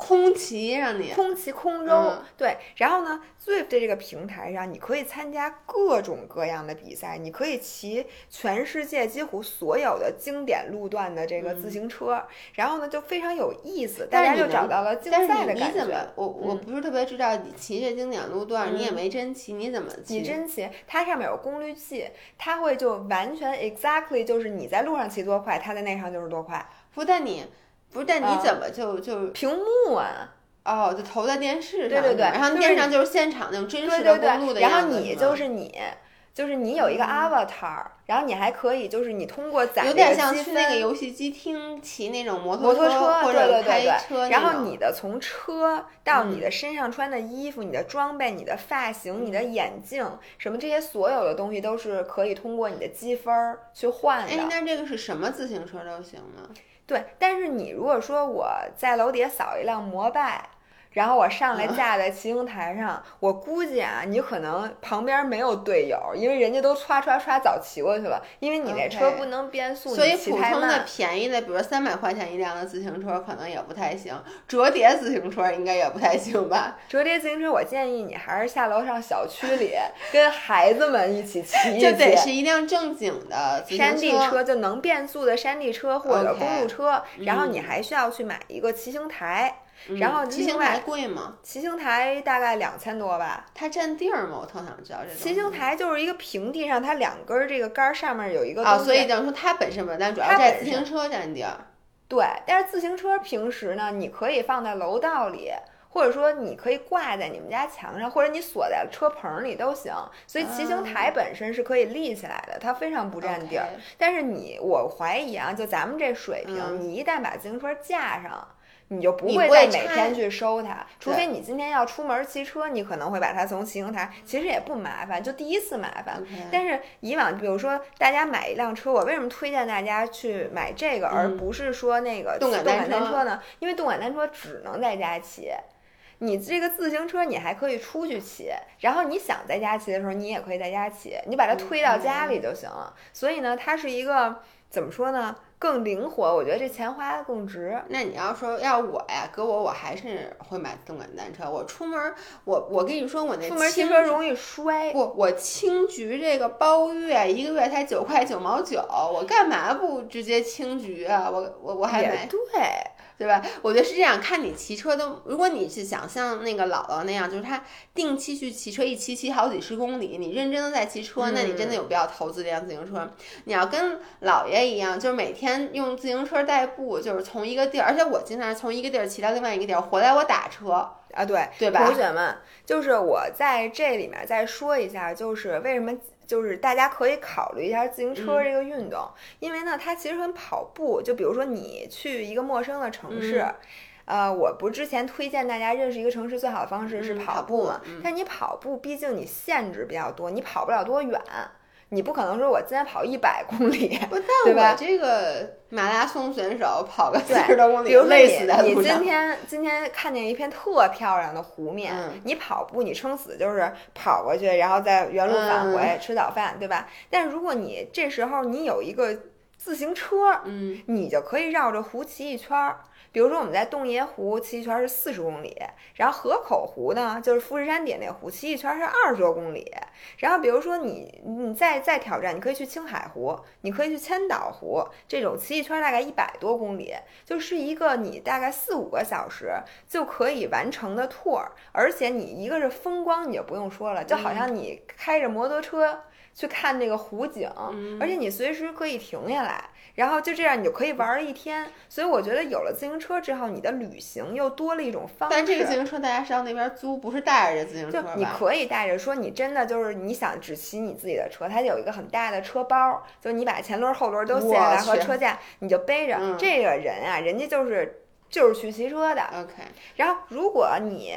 空骑让你空骑空揉，嗯对。然后呢，Zwift 的这个平台上，你可以参加各种各样的比赛，你可以骑全世界几乎所有的经典路段的这个自行车，然后呢就非常有意思，大家就找到了竞赛的感是你你怎么觉。？我我不是特别知道你骑这经典路段，你也嗯没真骑，你怎么骑？你真骑，它上面有功率计，它会就完全 exactly 就是你在路上骑多快，它在那上就是多快。不但你不但啊你怎么就就屏幕啊，哦就投在电视上，对对对然后电视上就是现场那种真实的对公路的对，然后你就是你。就是你有一个 avatar，、然后你还可以，就是你通过攒有点像去那个游戏机厅骑那种摩摩托车或对对者开对对车然后你的从车到你嗯的身上穿的衣服、你的装备、你的发型、你的眼镜，什么这些所有的东西都是可以通过你的积分儿去换的。哎，那这个是什么自行车都行呢？对，但是你如果说我在楼底下扫一辆摩拜。然后我上来嗯架在骑行台上，我估计啊，你可能旁边没有队友，因为人家都歘歘歘早骑过去了，因为你那车不能变速，所以普通的。便宜的，比如说三百块钱一辆的自行车，可能也不太行。折叠自行车应该也不太行吧？*laughs* 折叠自行车，我建议你还是下楼上小区里跟孩子们一起骑 *laughs* 一骑。就得是一辆正经的山地车就能变速的山地车或者公路车然后你嗯还需要去买一个骑行台，然后嗯骑行台贵吗？骑行台大概两千多吧。它占地儿吗？我特想知道这。骑行台就是一个平地上，它两根儿这个杆儿上面有一个啊。所以等于说它本身主要在自行车占地儿。对，但是自行车平时呢，你可以放在楼道里。或者说，你可以挂在你们家墙上，或者你锁在车棚里都行。所以骑行台本身是可以立起来的，它非常不占地儿。但是你，我怀疑啊，就咱们这水平，嗯你一旦把自行车架上，你就不会再每天去收它，除非你今天要出门骑车，你可能会把它从骑行台，其实也不麻烦，就第一次麻烦。但是以往，比如说大家买一辆车，我为什么推荐大家去买这个，而嗯不是说那个动感单车呢？因为动感单车只能在家骑。你这个自行车，你还可以出去骑，然后你想在家骑的时候，你也可以在家骑，你把它推到家里就行了。所以呢，它是一个怎么说呢？更灵活，我觉得这钱花的更值。那你要说要我呀，搁我我还是会买动感单车。我出门，我我跟你说，我那出门骑轻车容易摔。不，我青桔这个包月一个月才九块九毛九，我干嘛不直接青桔啊？我我我还也买，对，对吧？我觉得是这样，看你骑车的，如果你是想像那个姥姥那样，就是他定期去骑车，一骑骑好几十公里，你认真的在骑车，那你真的有必要投资这辆自行车。你要跟姥爷一样，就是每天用自行车代步，就是从一个地儿，而且我经常从一个地儿骑到另外一个地儿，回来我打车，啊，对，对吧同学们，就是我在这里面再说一下，就是为什么，就是大家可以考虑一下自行车嗯这个运动，因为呢，它其实跟跑步，就比如说你去一个陌生的城市。嗯呃，我不是之前推荐大家认识一个城市最好的方式是嗯跑跑步嘛？嗯但你跑步，毕竟你限制比较多，你跑不了多远，你不可能说我今天跑一百公里，*laughs* 不，*laughs* 对吧我这个马拉松选手跑个四对十多公里，累死在你，今。天今天看见一片特漂亮的湖面，嗯你跑步你撑死就是跑过去，然后再原路返回、吃早饭，对吧？但是如果你这时候你有一个自行车，嗯，你就可以绕着湖骑一圈儿。比如说我们在洞爷湖骑一圈儿是四十公里，然后河口湖呢，就是富士山顶那湖，骑一圈儿是二十多公里。然后比如说你你再再挑战，你可以去青海湖，你可以去千岛湖，这种骑一圈儿大概一百多公里，就是一个你大概四五个小时就可以完成的 tour。而且你一个是风光，你就不用说了，就好像你开着摩托车去看那个湖景，而且你随时可以停下来。然后就这样，你就可以玩儿一天。所以我觉得有了自行车之后，你的旅行又多了一种方式。但这个自行车大家是到那边租，不是带着这自行车吧？就你可以带着，说你真的就是你想只骑你自己的车，它有一个很大的车包，就你把前轮后轮都卸下来和车架，你就背着。嗯这个人啊，人家就是就是去骑车的。OK，然后如果你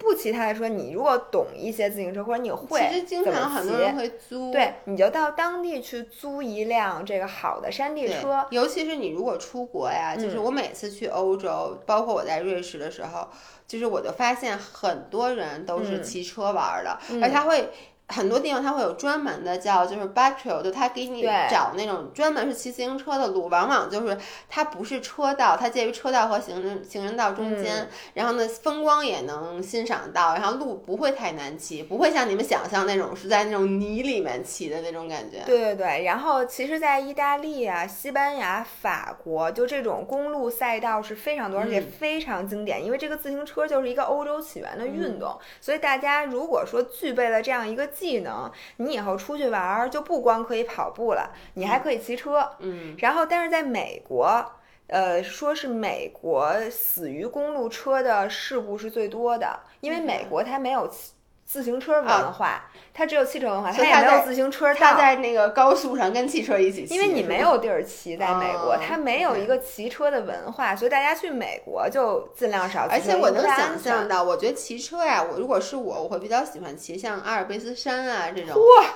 不骑他的车，你如果懂一些自行车或者你会其实经常很多骑人会租，对，你就到当地去租一辆这个好的山地对车。尤其是你如果出国呀，就是嗯我每次去欧洲，包括我在瑞士的时候，就是我就发现很多人都是嗯骑车玩儿的，嗯而且他会。很多地方它会有专门的叫就是 bike trail，就他给你找那种专门是骑自行车的路，往往就是它不是车道，它介于车道和行人行人道中间，嗯然后呢风光也能欣赏到，然后路不会太难骑，不会像你们想象那种是在那种泥里面骑的那种感觉。对对对，然后其实，在意大利啊、西班牙、法国，就这种公路赛道是非常多，而且嗯非常经典。因为这个自行车就是一个欧洲起源的运动，所以大家如果说具备了这样一个技能，你以后出去玩儿就不光可以跑步了，你还可以骑车。嗯，然后，但是在美国。呃，说是美国死于公路车的事故是最多的，因为美国它没有骑自行车文化，它只有汽车文化，它也没有自行车道。他在那个高速上跟汽车一起骑，因为你没有地儿骑，在美国，哦它没有一个骑车的文化，所以大家去美国就尽量少骑。而且我能想象到，我觉得骑车呀，我如果是我，我会比较喜欢骑像阿尔卑斯山啊这种。哇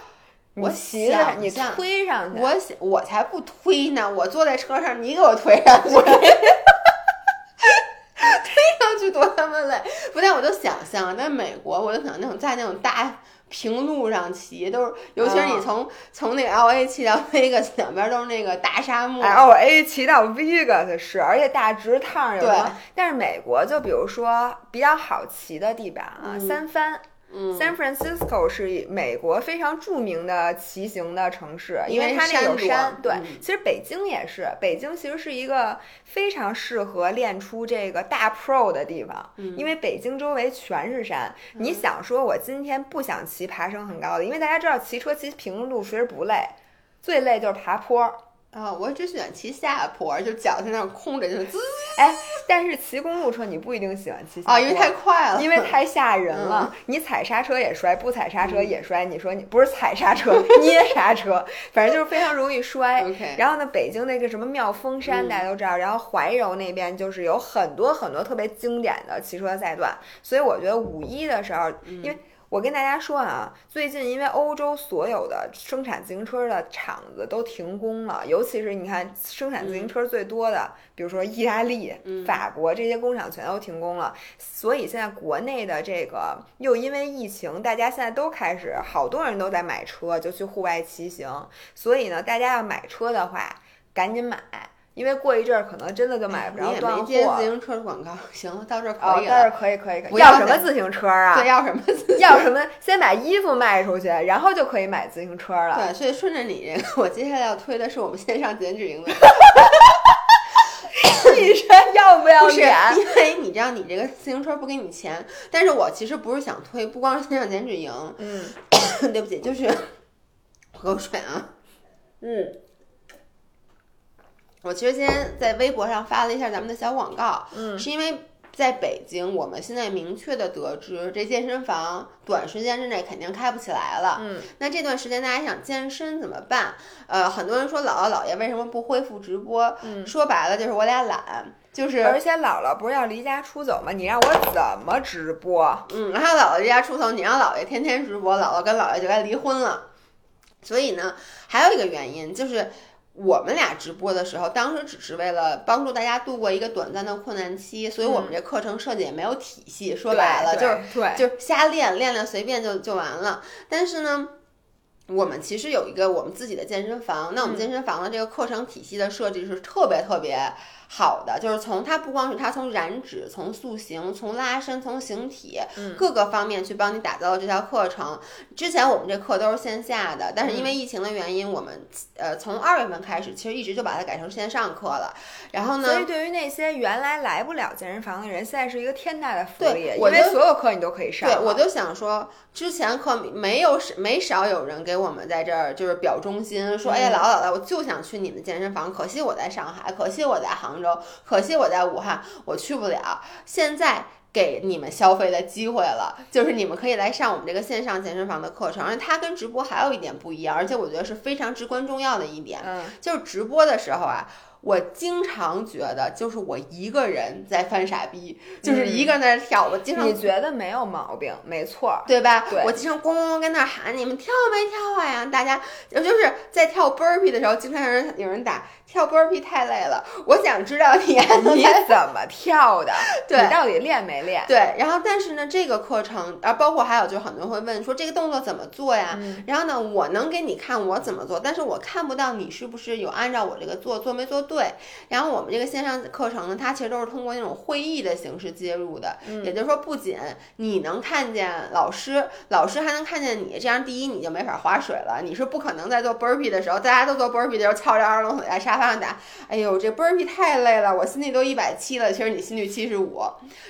我骑着你推上去，我想我才不推呢，我坐在车上，你给我推上去，*laughs* 去多他妈累！不但我就想象，在美国，我就想那种在那种大平路上骑，都是，尤其是你嗯从、从那个 L A 骑到 Vegas，两边都是那个大沙漠。L A 骑到 Vegas 是，而且大直趟有什对么？但是美国就比如说比较好骑的地板啊，嗯三藩。嗯 San Francisco 是美国非常著名的骑行的城市，因为它那有山。对嗯，其实北京也是，北京其实是一个非常适合练出这个大 pro 的地方，嗯因为北京周围全是山。你想说，我今天不想骑爬升很高的，因为大家知道骑车骑平路其实不累，最累就是爬坡。啊、我只喜欢骑下坡，就脚在那儿空着，就滋哎，但是骑公路车你不一定喜欢骑下啊，因为太快了，因为太吓人了，嗯你踩刹车也摔，不踩刹车也摔。你说你不是踩刹车，*laughs* 捏刹车，反正就是非常容易摔。然后呢，北京那个什么妙峰山嗯大家都知道，然后怀柔那边就是有很多很多特别经典的骑车赛段，所以我觉得五一的时候，因为。我跟大家说啊，最近因为欧洲所有的生产自行车的厂子都停工了，尤其是你看生产自行车最多的，比如说意大利、法国这些工厂全都停工了，所以现在国内的这个又因为疫情，大家现在都开始好多人都在买车，就去户外骑行。所以呢，大家要买车的话，赶紧买，因为过一阵儿可能真的就买不你也着断货没接自了。行车广告，行，到这儿哦可，以了。但是可以可以可以，不要什么自行车啊？对，要什么自 *laughs* 要什么？先把衣服卖出去，然后就可以买自行车了。对，所以顺着你这个，我接下来要推的是我们线上减脂营的，*laughs* 你说要不要脸？因为你知道你这个自行车不给你钱，但是我其实不是想推，不光是线上减脂营，嗯 *coughs* 对不起，就是 *coughs* 喝口水啊。嗯我其实今天在微博上发了一下咱们的小广告，嗯是因为在北京，我们现在明确的得知，这健身房短时间之内肯定开不起来了。嗯，那这段时间大家想健身怎么办？呃，很多人说姥姥姥爷为什么不恢复直播？嗯说白了就是我俩懒，就是而且姥姥不是要离家出走吗？你让我怎么直播？嗯，然后姥姥离家出走，你让姥爷天天直播，姥姥跟姥爷就该离婚了。所以呢，还有一个原因就是。我们俩直播的时候，当时只是为了帮助大家度过一个短暂的困难期，所以我们这课程设计也没有体系。说白了，就是对，就是瞎练练练，随便就就完了。但是呢，我们其实有一个我们自己的健身房，那我们健身房的这个课程体系的设计是特别特别好的，就是从它不光是它从燃脂、从塑形、从拉伸、从形体、各个方面去帮你打造了这条课程。之前我们这课都是线下的，但是因为疫情的原因，我们呃从二月份开始，其实一直就把它改成线上课了。然后呢，所以对于那些原来来不了健身房的人，现在是一个天大的福利，因为所有课你都可以上。对，我就想说，之前课没有没少有人给我们在这儿就是表忠心，说，哎呀，嗯姥姥姥姥，我就想去你们健身房，可惜我在上海，可惜我在杭州，可惜我在武汉，我去不了。现在。给你们消费的机会了，就是你们可以来上我们这个线上健身房的课程，而且它跟直播还有一点不一样，而且我觉得是非常至关重要的一点，嗯就是直播的时候啊，我经常觉得就是我一个人在犯傻逼，就是一个人在那跳，我经常你觉得没有毛病，没错儿。对吧？对我经常咣咣咣跟那儿喊你们跳没跳啊呀？大家我就是在跳 burpee 的时候，经常有人有人打跳 burpee 太累了，我想知道你你怎么跳的？*laughs* 对你到底练没练？对，然后但是呢，这个课程啊，包括还有就是很多人会问说这个动作怎么做呀？嗯然后呢，我能给你看我怎么做，但是我看不到你是不是有按照我这个做，做没做对。然后我们这个线上课程呢，它其实都是通过那种会议的形式接入的，嗯也就是说，不仅你能看见老师，老师还能看见你，这样第一你就没法划水了，你是不可能在做 burpee 的时候，大家都做 burpee 的时候翘着二郎腿在沙发上打，哎呦，这 burpee 太累了，我心率都一百七了，其实你心率七十五。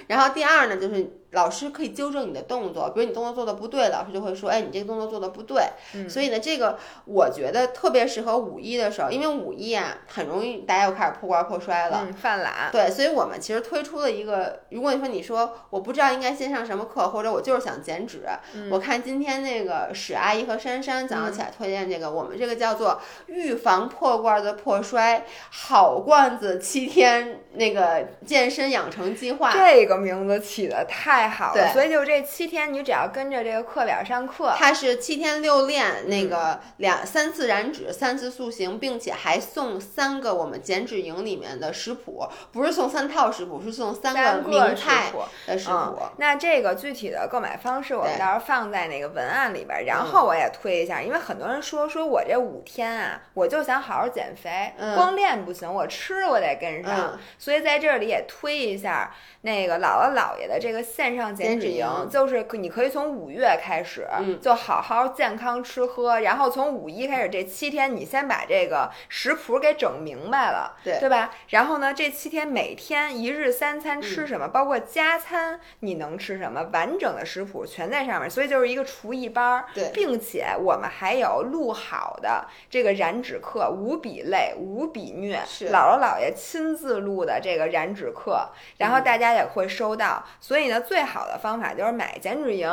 然后第二呢，就是老师可以纠正你的动作，比如你动作做的不对，老师就会说，哎，你这个动作做的不对。嗯所以呢，这个我觉得特别适合五一的时候，因为五一啊，很容易大家又开始破罐破摔了。嗯，犯懒。对，所以我们其实推出了一个，如果你说你说我不知道应该先上什么课，或者我就是想减脂，嗯我看今天那个史阿姨和珊珊早上起来推荐这个，我们这个叫做预防破罐子破摔好罐子七天那个健身养成计划。这个名字起的太好了，所以就这七天，你只要跟着这个课表上课，它是七天六练，嗯那个两三次燃脂，三次塑形，并且还送三个我们减脂营里面的食谱，不是送三套食谱，是送三三个名菜谱。的食嗯谱。，那这个具体的购买方式，我们到时候放在那个文案里边儿，然嗯后我也推一下，因为很多人说说我这五天啊，我就想好好减肥，嗯。光练不行，我吃我得跟上，嗯。所以在这里也推一下那个姥姥姥爷的这个线上减脂营营，就是可你可以从五月开始，嗯就好好健康吃喝，然后从五一开始这七天，你先把这个食谱给整明白了，对对吧？然后呢，这七天每天一日三餐嗯吃什么，包括加餐你能吃什么，完整的食谱全在上面，所以就是一个厨艺班儿。对并且我们还有录好的这个燃脂课，无比累，无比虐，是姥姥姥爷亲自录的这个燃脂课，然后嗯大家也会收到。所以呢，最好的方法就是买减脂营，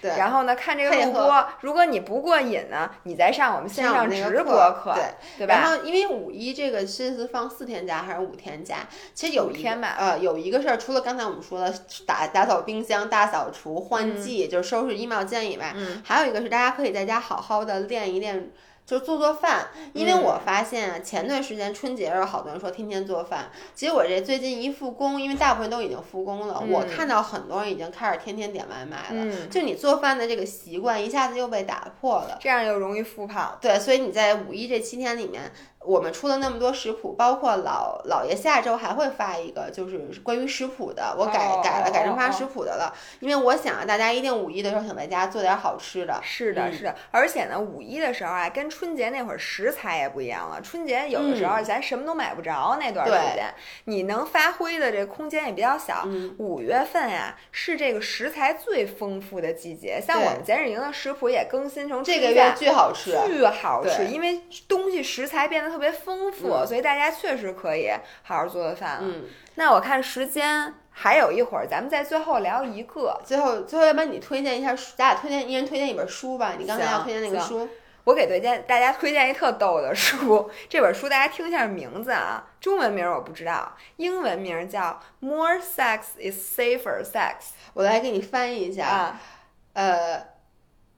对，然后呢看这个录播。如果你不过瘾呢，你再上我们线上直播课对对吧？然后，因为五一这个是是放四天假还是五天假？其实有一天吧呃，有一个事儿，除了刚才我们说的打打扫冰箱、大扫除、换季，就是收拾衣帽间以外，嗯还有一个是大家可以在家好好的练一练。就做做饭，因为嗯我发现啊，前段时间春节的时候，好多人说天天做饭，其实我这最近一复工，因为大部分都已经复工了，我嗯看到很多人已经开始天天点外卖了，嗯，就你做饭的这个习惯一下子又被打破了。这样又容易复胖。对，所以你在五一这七天里面，我们出了那么多食谱，包括老姥爷下周还会发一个，就是关于食谱的，我改、哦改了，改成发食谱的了，因为我想啊，大家一定五一的时候想在家做点好吃的。是的，嗯是的，而且呢，五一的时候啊，跟春节那会儿食材也不一样了。春节有的时候咱什么都买不着，那段时间你能发挥的这空间也比较小。嗯五月份呀、是这个食材最丰富的季节，像我们减脂营的食谱也更新成这个月巨好吃，巨好吃，对因为东西食材变得特别丰富，嗯所以大家确实可以好好做做饭了。嗯，那我看时间还有一会儿，咱们在最后聊一个。最后最后要不然你推荐一下书，咱俩推荐一人推荐一本书吧，你刚才要推荐那个书，*laughs* 我给推荐大家推荐一特逗的书，*laughs* 这本书大家听一下名字啊，中文名我不知道，英文名叫《More Sex is Safer Sex 我来给你翻译一》下，啊，呃。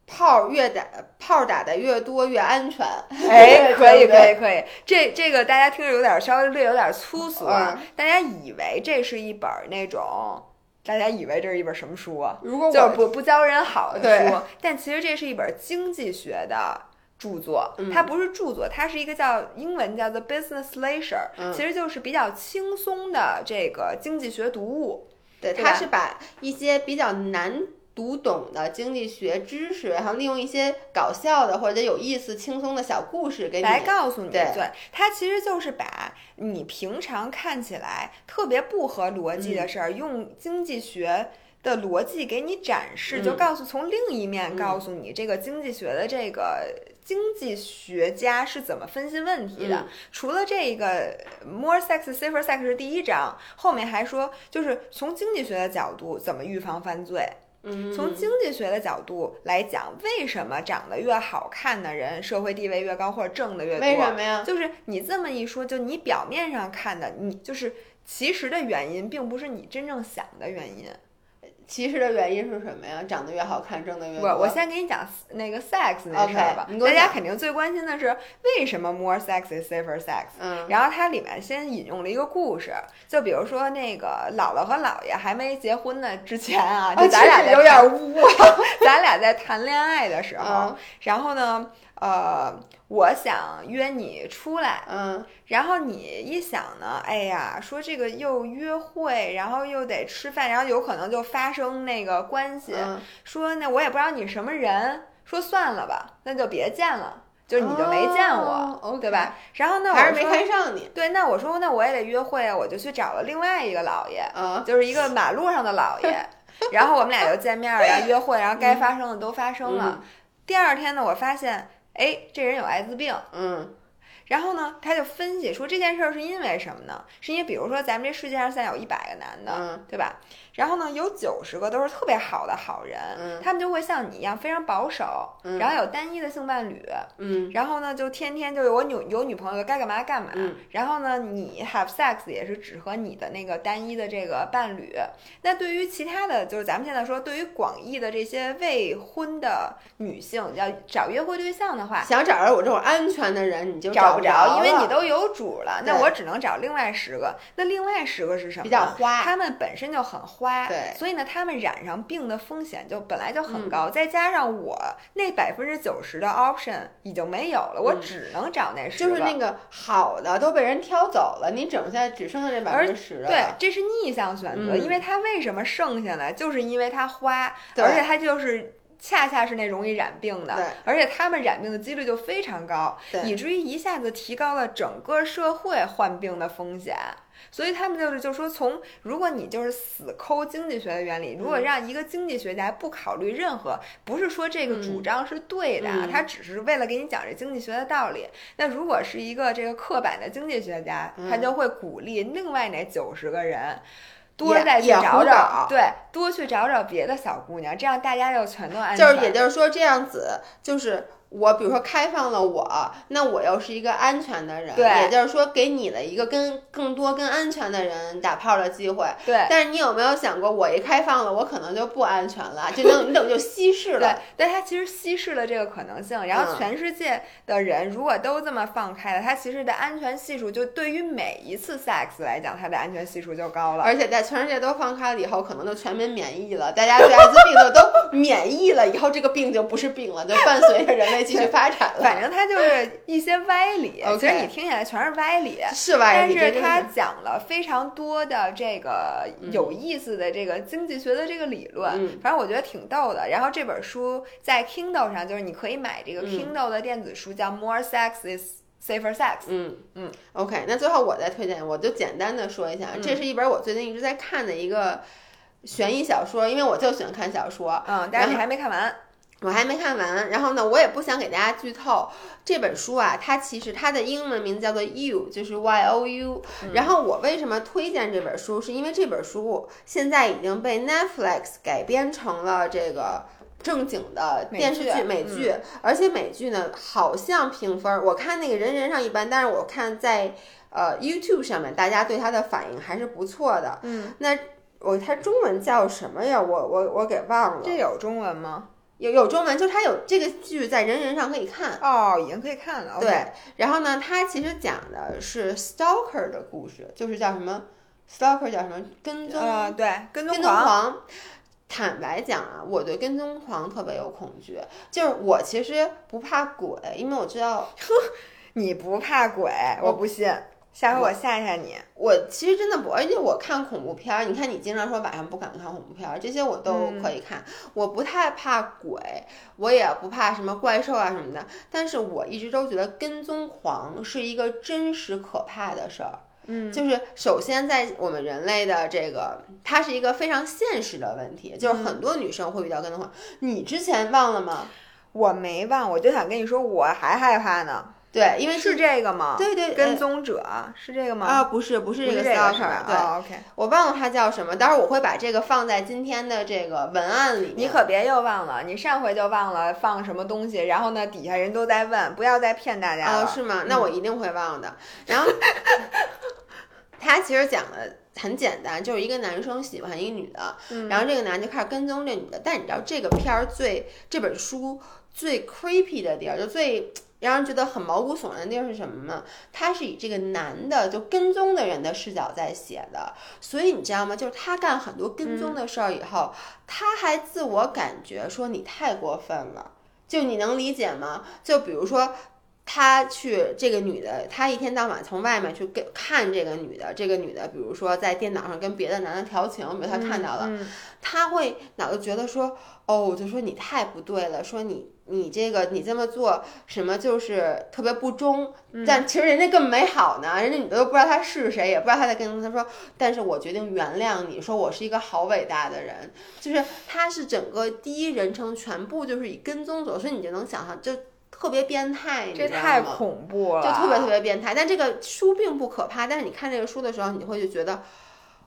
炮越打炮打的越多越安全，*laughs* 哎，可以可以可以，这这个大家听着有点稍微略有点粗俗啊，嗯。大家以为这是一本那种，大家以为这是一本什么书啊？如果我就是不不教人好的书，但其实这是一本经济学的著作，嗯。它不是著作，它是一个叫英文叫做 business leisure，、嗯。其实就是比较轻松的这个经济学读物。对，它是把一些比较难读懂的经济学知识，然后利用一些搞笑的或者有意思、轻松的小故事给你。来告诉你，对它其实就是把你平常看起来特别不合逻辑嗯的事儿，用经济学的逻辑给你展示，嗯就告诉从另一面嗯告诉你这个经济学的这个经济学家是怎么分析问题的。嗯除了这个 more sex safer sex 是第一章，后面还说就是从经济学的角度怎么预防犯罪。嗯，从经济学的角度来讲，为什么长得越好看的人社会地位越高，或者挣的越多？为什么呀？就是你这么一说，就你表面上看的，你就是其实的原因，并不是你真正想的原因。其实的原因是什么呀？长得越好看，挣得越多。我我先给你讲那个 sex 那事儿吧大家肯定最关心的是为什么 more sex is safer sex。嗯然后它里面先引用了一个故事，就比如说那个姥姥和姥爷还没结婚呢之前啊，就咱俩有点谈污啊。*laughs* 咱俩在谈恋爱的时候，嗯然后呢，呃，我想约你出来，嗯。然后你一想呢，哎呀，说这个又约会，然后又得吃饭，然后有可能就发生那个关系，嗯，说那我也不知道你什么人，说算了吧，那就别见了，就是你就没见我，对吧？然后那我，还是没看上你。对，那我说那我也得约会啊，我就去找了另外一个姥爷，嗯。就是一个马路上的姥爷，*laughs* 然后我们俩就见面儿，然后约会，然后该发生的都发生了。第二天呢，我发现，哎，这人有艾滋病。嗯然后呢，他就分析说这件事儿是因为什么呢？是因为比如说咱们这世界上现在有一百个男的，嗯对吧？然后呢，有九十个都是特别好的好人，嗯他们就会像你一样非常保守，嗯然后有单一的性伴侣，嗯然后呢，就天天就是我女有女朋友该干嘛干嘛。嗯然后呢，你 have sex 也是只和你的那个单一的这个伴侣。那对于其他的，就是咱们现在说，对于广义的这些未婚的女性要找约会对象的话，想找着我这种安全的人，你就找不着，因为你都有主了，那我只能找另外十个。那另外十个是什么？比较花他们本身就很花，对所以呢，他们染上病的风险就本来就嗯很高，再加上我那百分之九十的 option 已经没有了，我只能找那十就是那个好的都被人挑走了，你整下只剩下这百分之十了对。，这是逆向选择，嗯因为它为什么剩下来，就是因为它花，对而且它就是。恰恰是那容易染病的，而且他们染病的几率就非常高，以至于一下子提高了整个社会患病的风险。所以他们就是就说从，如果你就是死抠经济学的原理，如果嗯让一个经济学家不考虑任何，不是说这个主张是对的，他只是为了给你讲这经济学的道理。那如果是一个这个刻板的经济学家，他嗯就会鼓励另外那九十个人。多再去找找，对，多去找找别的小姑娘，这样大家就全都安全。就是也就是说这样子，就是我比如说开放了我，那我又是一个安全的人，对也就是说给你了一个跟更多跟安全的人打炮的机会。对，但是你有没有想过，我一开放了，我可能就不安全了，就等你等于就稀释了对。，但它其实稀释了这个可能性，然后嗯全世界的人如果都这么放开了，它其实的安全系数就对于每一次 sex 来讲，它的安全系数就高了。而且在全世界都放开了以后，可能就全民免疫了，大家对艾滋病的都免疫了，以后这个病就不是病了，就伴随着人类继续发展了。反正它就是一些歪理其实你听起来全是歪理。是歪理？但是它讲了非常多的这个有意思的这个经济学的这个理论，嗯反正我觉得挺逗的。然后这本书在 Kindle 上，就是你可以买这个嗯 Kindle 的电子书，叫《More Sex is Safer Sex》。嗯嗯，OK，那最后我再推荐，我就简单的说一下，嗯这是一本我最近一直在看的一个悬疑小说，因为我就喜欢看小说，嗯，但是你还没看完。我还没看完。然后呢，我也不想给大家剧透这本书啊，它其实它的英文名字叫做 You，就是 Y O U。然嗯后我为什么推荐这本书，是因为这本书现在已经被 Netflix 改编成了这个。正经的电视剧、美剧美剧，而且美剧呢，好像评分儿，我看那个人人上一般，但是我看在呃 YouTube 上面，大家对它的反应还是不错的。嗯，那我它中文叫什么呀？我我我给忘了。这有中文吗？有有中文，就它有这个剧在人人上可以看。哦，已经可以看了。对，然后呢，它其实讲的是 stalker 的故事，就是叫什么 stalker 叫什么跟踪、呃，对，跟踪跟踪狂。狂。坦白讲啊，我对跟踪狂特别有恐惧。就是我其实不怕鬼，因为我知道 *laughs* 你不怕鬼，我不信。下回我吓吓你。我其实真的不，而且我看恐怖片儿，你看你经常说晚上不敢看恐怖片儿，这些我都嗯可以看。我不太怕鬼，我也不怕什么怪兽啊什么的，但是我一直都觉得跟踪狂是一个真实可怕的事儿。嗯，就是首先在我们人类的这个，它是一个非常现实的问题，就是嗯很多女生会遇到跟踪狂。你之前忘了吗？我没忘，我就想跟你说，我还害怕呢。对，因为是这个吗？对对跟呃踪者是这个吗？啊，不是不是这个对，哦，OK。我忘了它叫什么，待会儿我会把这个放在今天的这个文案里面。你可别又忘了，你上回就忘了放什么东西，然后呢，底下人都在问，不要再骗大家了。哦，是吗？那我一定会忘的。*laughs* 然后，他其实讲的很简单，就是一个男生喜欢一个女的，嗯然后这个男的就开始跟踪这女的。但你知道这个片儿最这本书最 creepy 的地儿，就最。让人觉得很毛骨悚然的地方是什么呢？他是以这个男的就跟踪的人的视角在写的，所以你知道吗？就是他干很多跟踪的事儿以后，他还自我感觉说你太过分了，就你能理解吗？就比如说。他去这个女的，他一天到晚从外面去跟看这个女的，这个女的，比如说在电脑上跟别的男的调情，比如他看到了，嗯他会脑子觉得说，哦，就说你太不对了，说你你这个你这么做什么就是特别不忠，嗯但其实人家更美好呢，人家女的都不知道他是谁，也不知道他在跟踪他说，但是我决定原谅你，说我是一个好伟大的人，就是他是整个第一人称全部就是以跟踪者，所以你就能想象就特别变态，你这太吗恐怖了，就特别特别变态。但这个书并不可怕，但是你看这个书的时候，你会就觉得。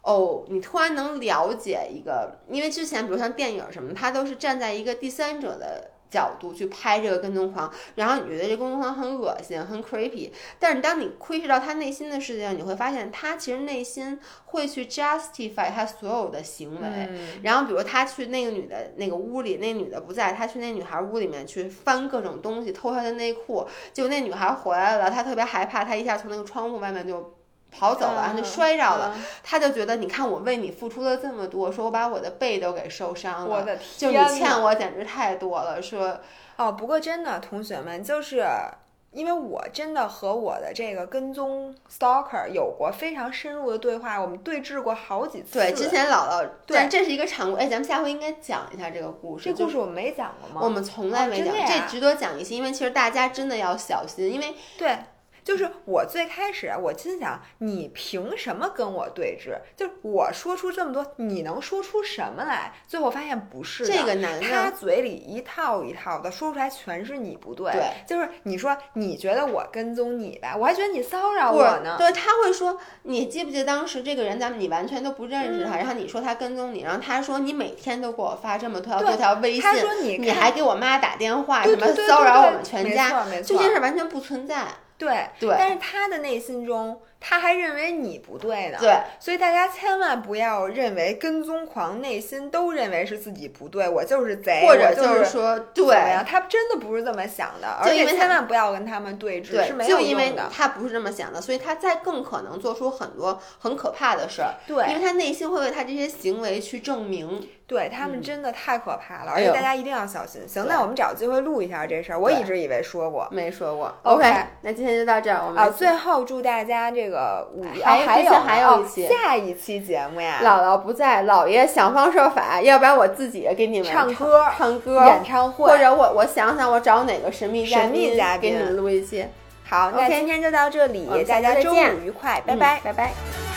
哦，你突然能了解一个，因为之前比如像电影什么的，它都是站在一个第三者的角度去拍这个跟踪狂，然后你觉得这跟踪狂很恶心、很 creepy，但是当你窥视到他内心的世界，你会发现他其实内心会去 justify 他所有的行为。嗯然后比如他去那个女的那个屋里，那女的不在，他去那女孩屋里面去翻各种东西，偷她的内裤，结果那女孩回来了，他特别害怕，他一下从那个窗户外面就跑走了，就摔着了，嗯他就觉得你看我为你付出了这么多，说我把我的背都给受伤了，我的就你欠我简直太多了，说哦，不过真的，同学们，就是因为我真的和我的这个跟踪 stalker 有过非常深入的对话，我们对峙过好几次。对，之前姥姥，对但这是一个常规，哎，咱们下回应该讲一下这个故事，这故事我们没讲过吗？我们从来没讲，这值得讲一些，因为其实大家真的要小心，因为对。就是我最开始，我心想，你凭什么跟我对峙？就是我说出这么多，你能说出什么来？最后发现不是这个男的他嘴里一套一套的说出来，全是你不对。对，就是你说你觉得我跟踪你吧，我还觉得你骚扰我呢。对，他会说，你记不记得当时这个人，咱们你完全都不认识嗯他，然后你说他跟踪你，然后他说你每天都给我发这么多条多条微信，他说你你还给我妈打电话，什么骚扰我们全家，这事儿完全不存在。对对。但是他的内心中，他还认为你不对呢。对，所以大家千万不要认为跟踪狂内心都认为是自己不对，我就是贼，或者就是说？对。他真的不是这么想的，而且就因为他千万不要跟他们对峙，是对，没就因为有用的。他不是这么想的，所以他再更可能做出很多很可怕的事儿，因为他内心会为他这些行为去证明。对，他们嗯真的太可怕了，而且大家一定要小心。行，那我们找机会录一下这事儿。我一直以为说过。没说过 OK 那今天就到这儿，我们啊，最后祝大家这个五一还有哦还有还有哦一期下一期节目呀，姥姥不在，姥爷想方设法，要不然我自己给你们唱歌唱歌演唱会或者我我想想，我找哪个神秘神秘嘉宾给你们录一期。好，那今天就到这里大家周五愉快，拜嗯拜。拜拜。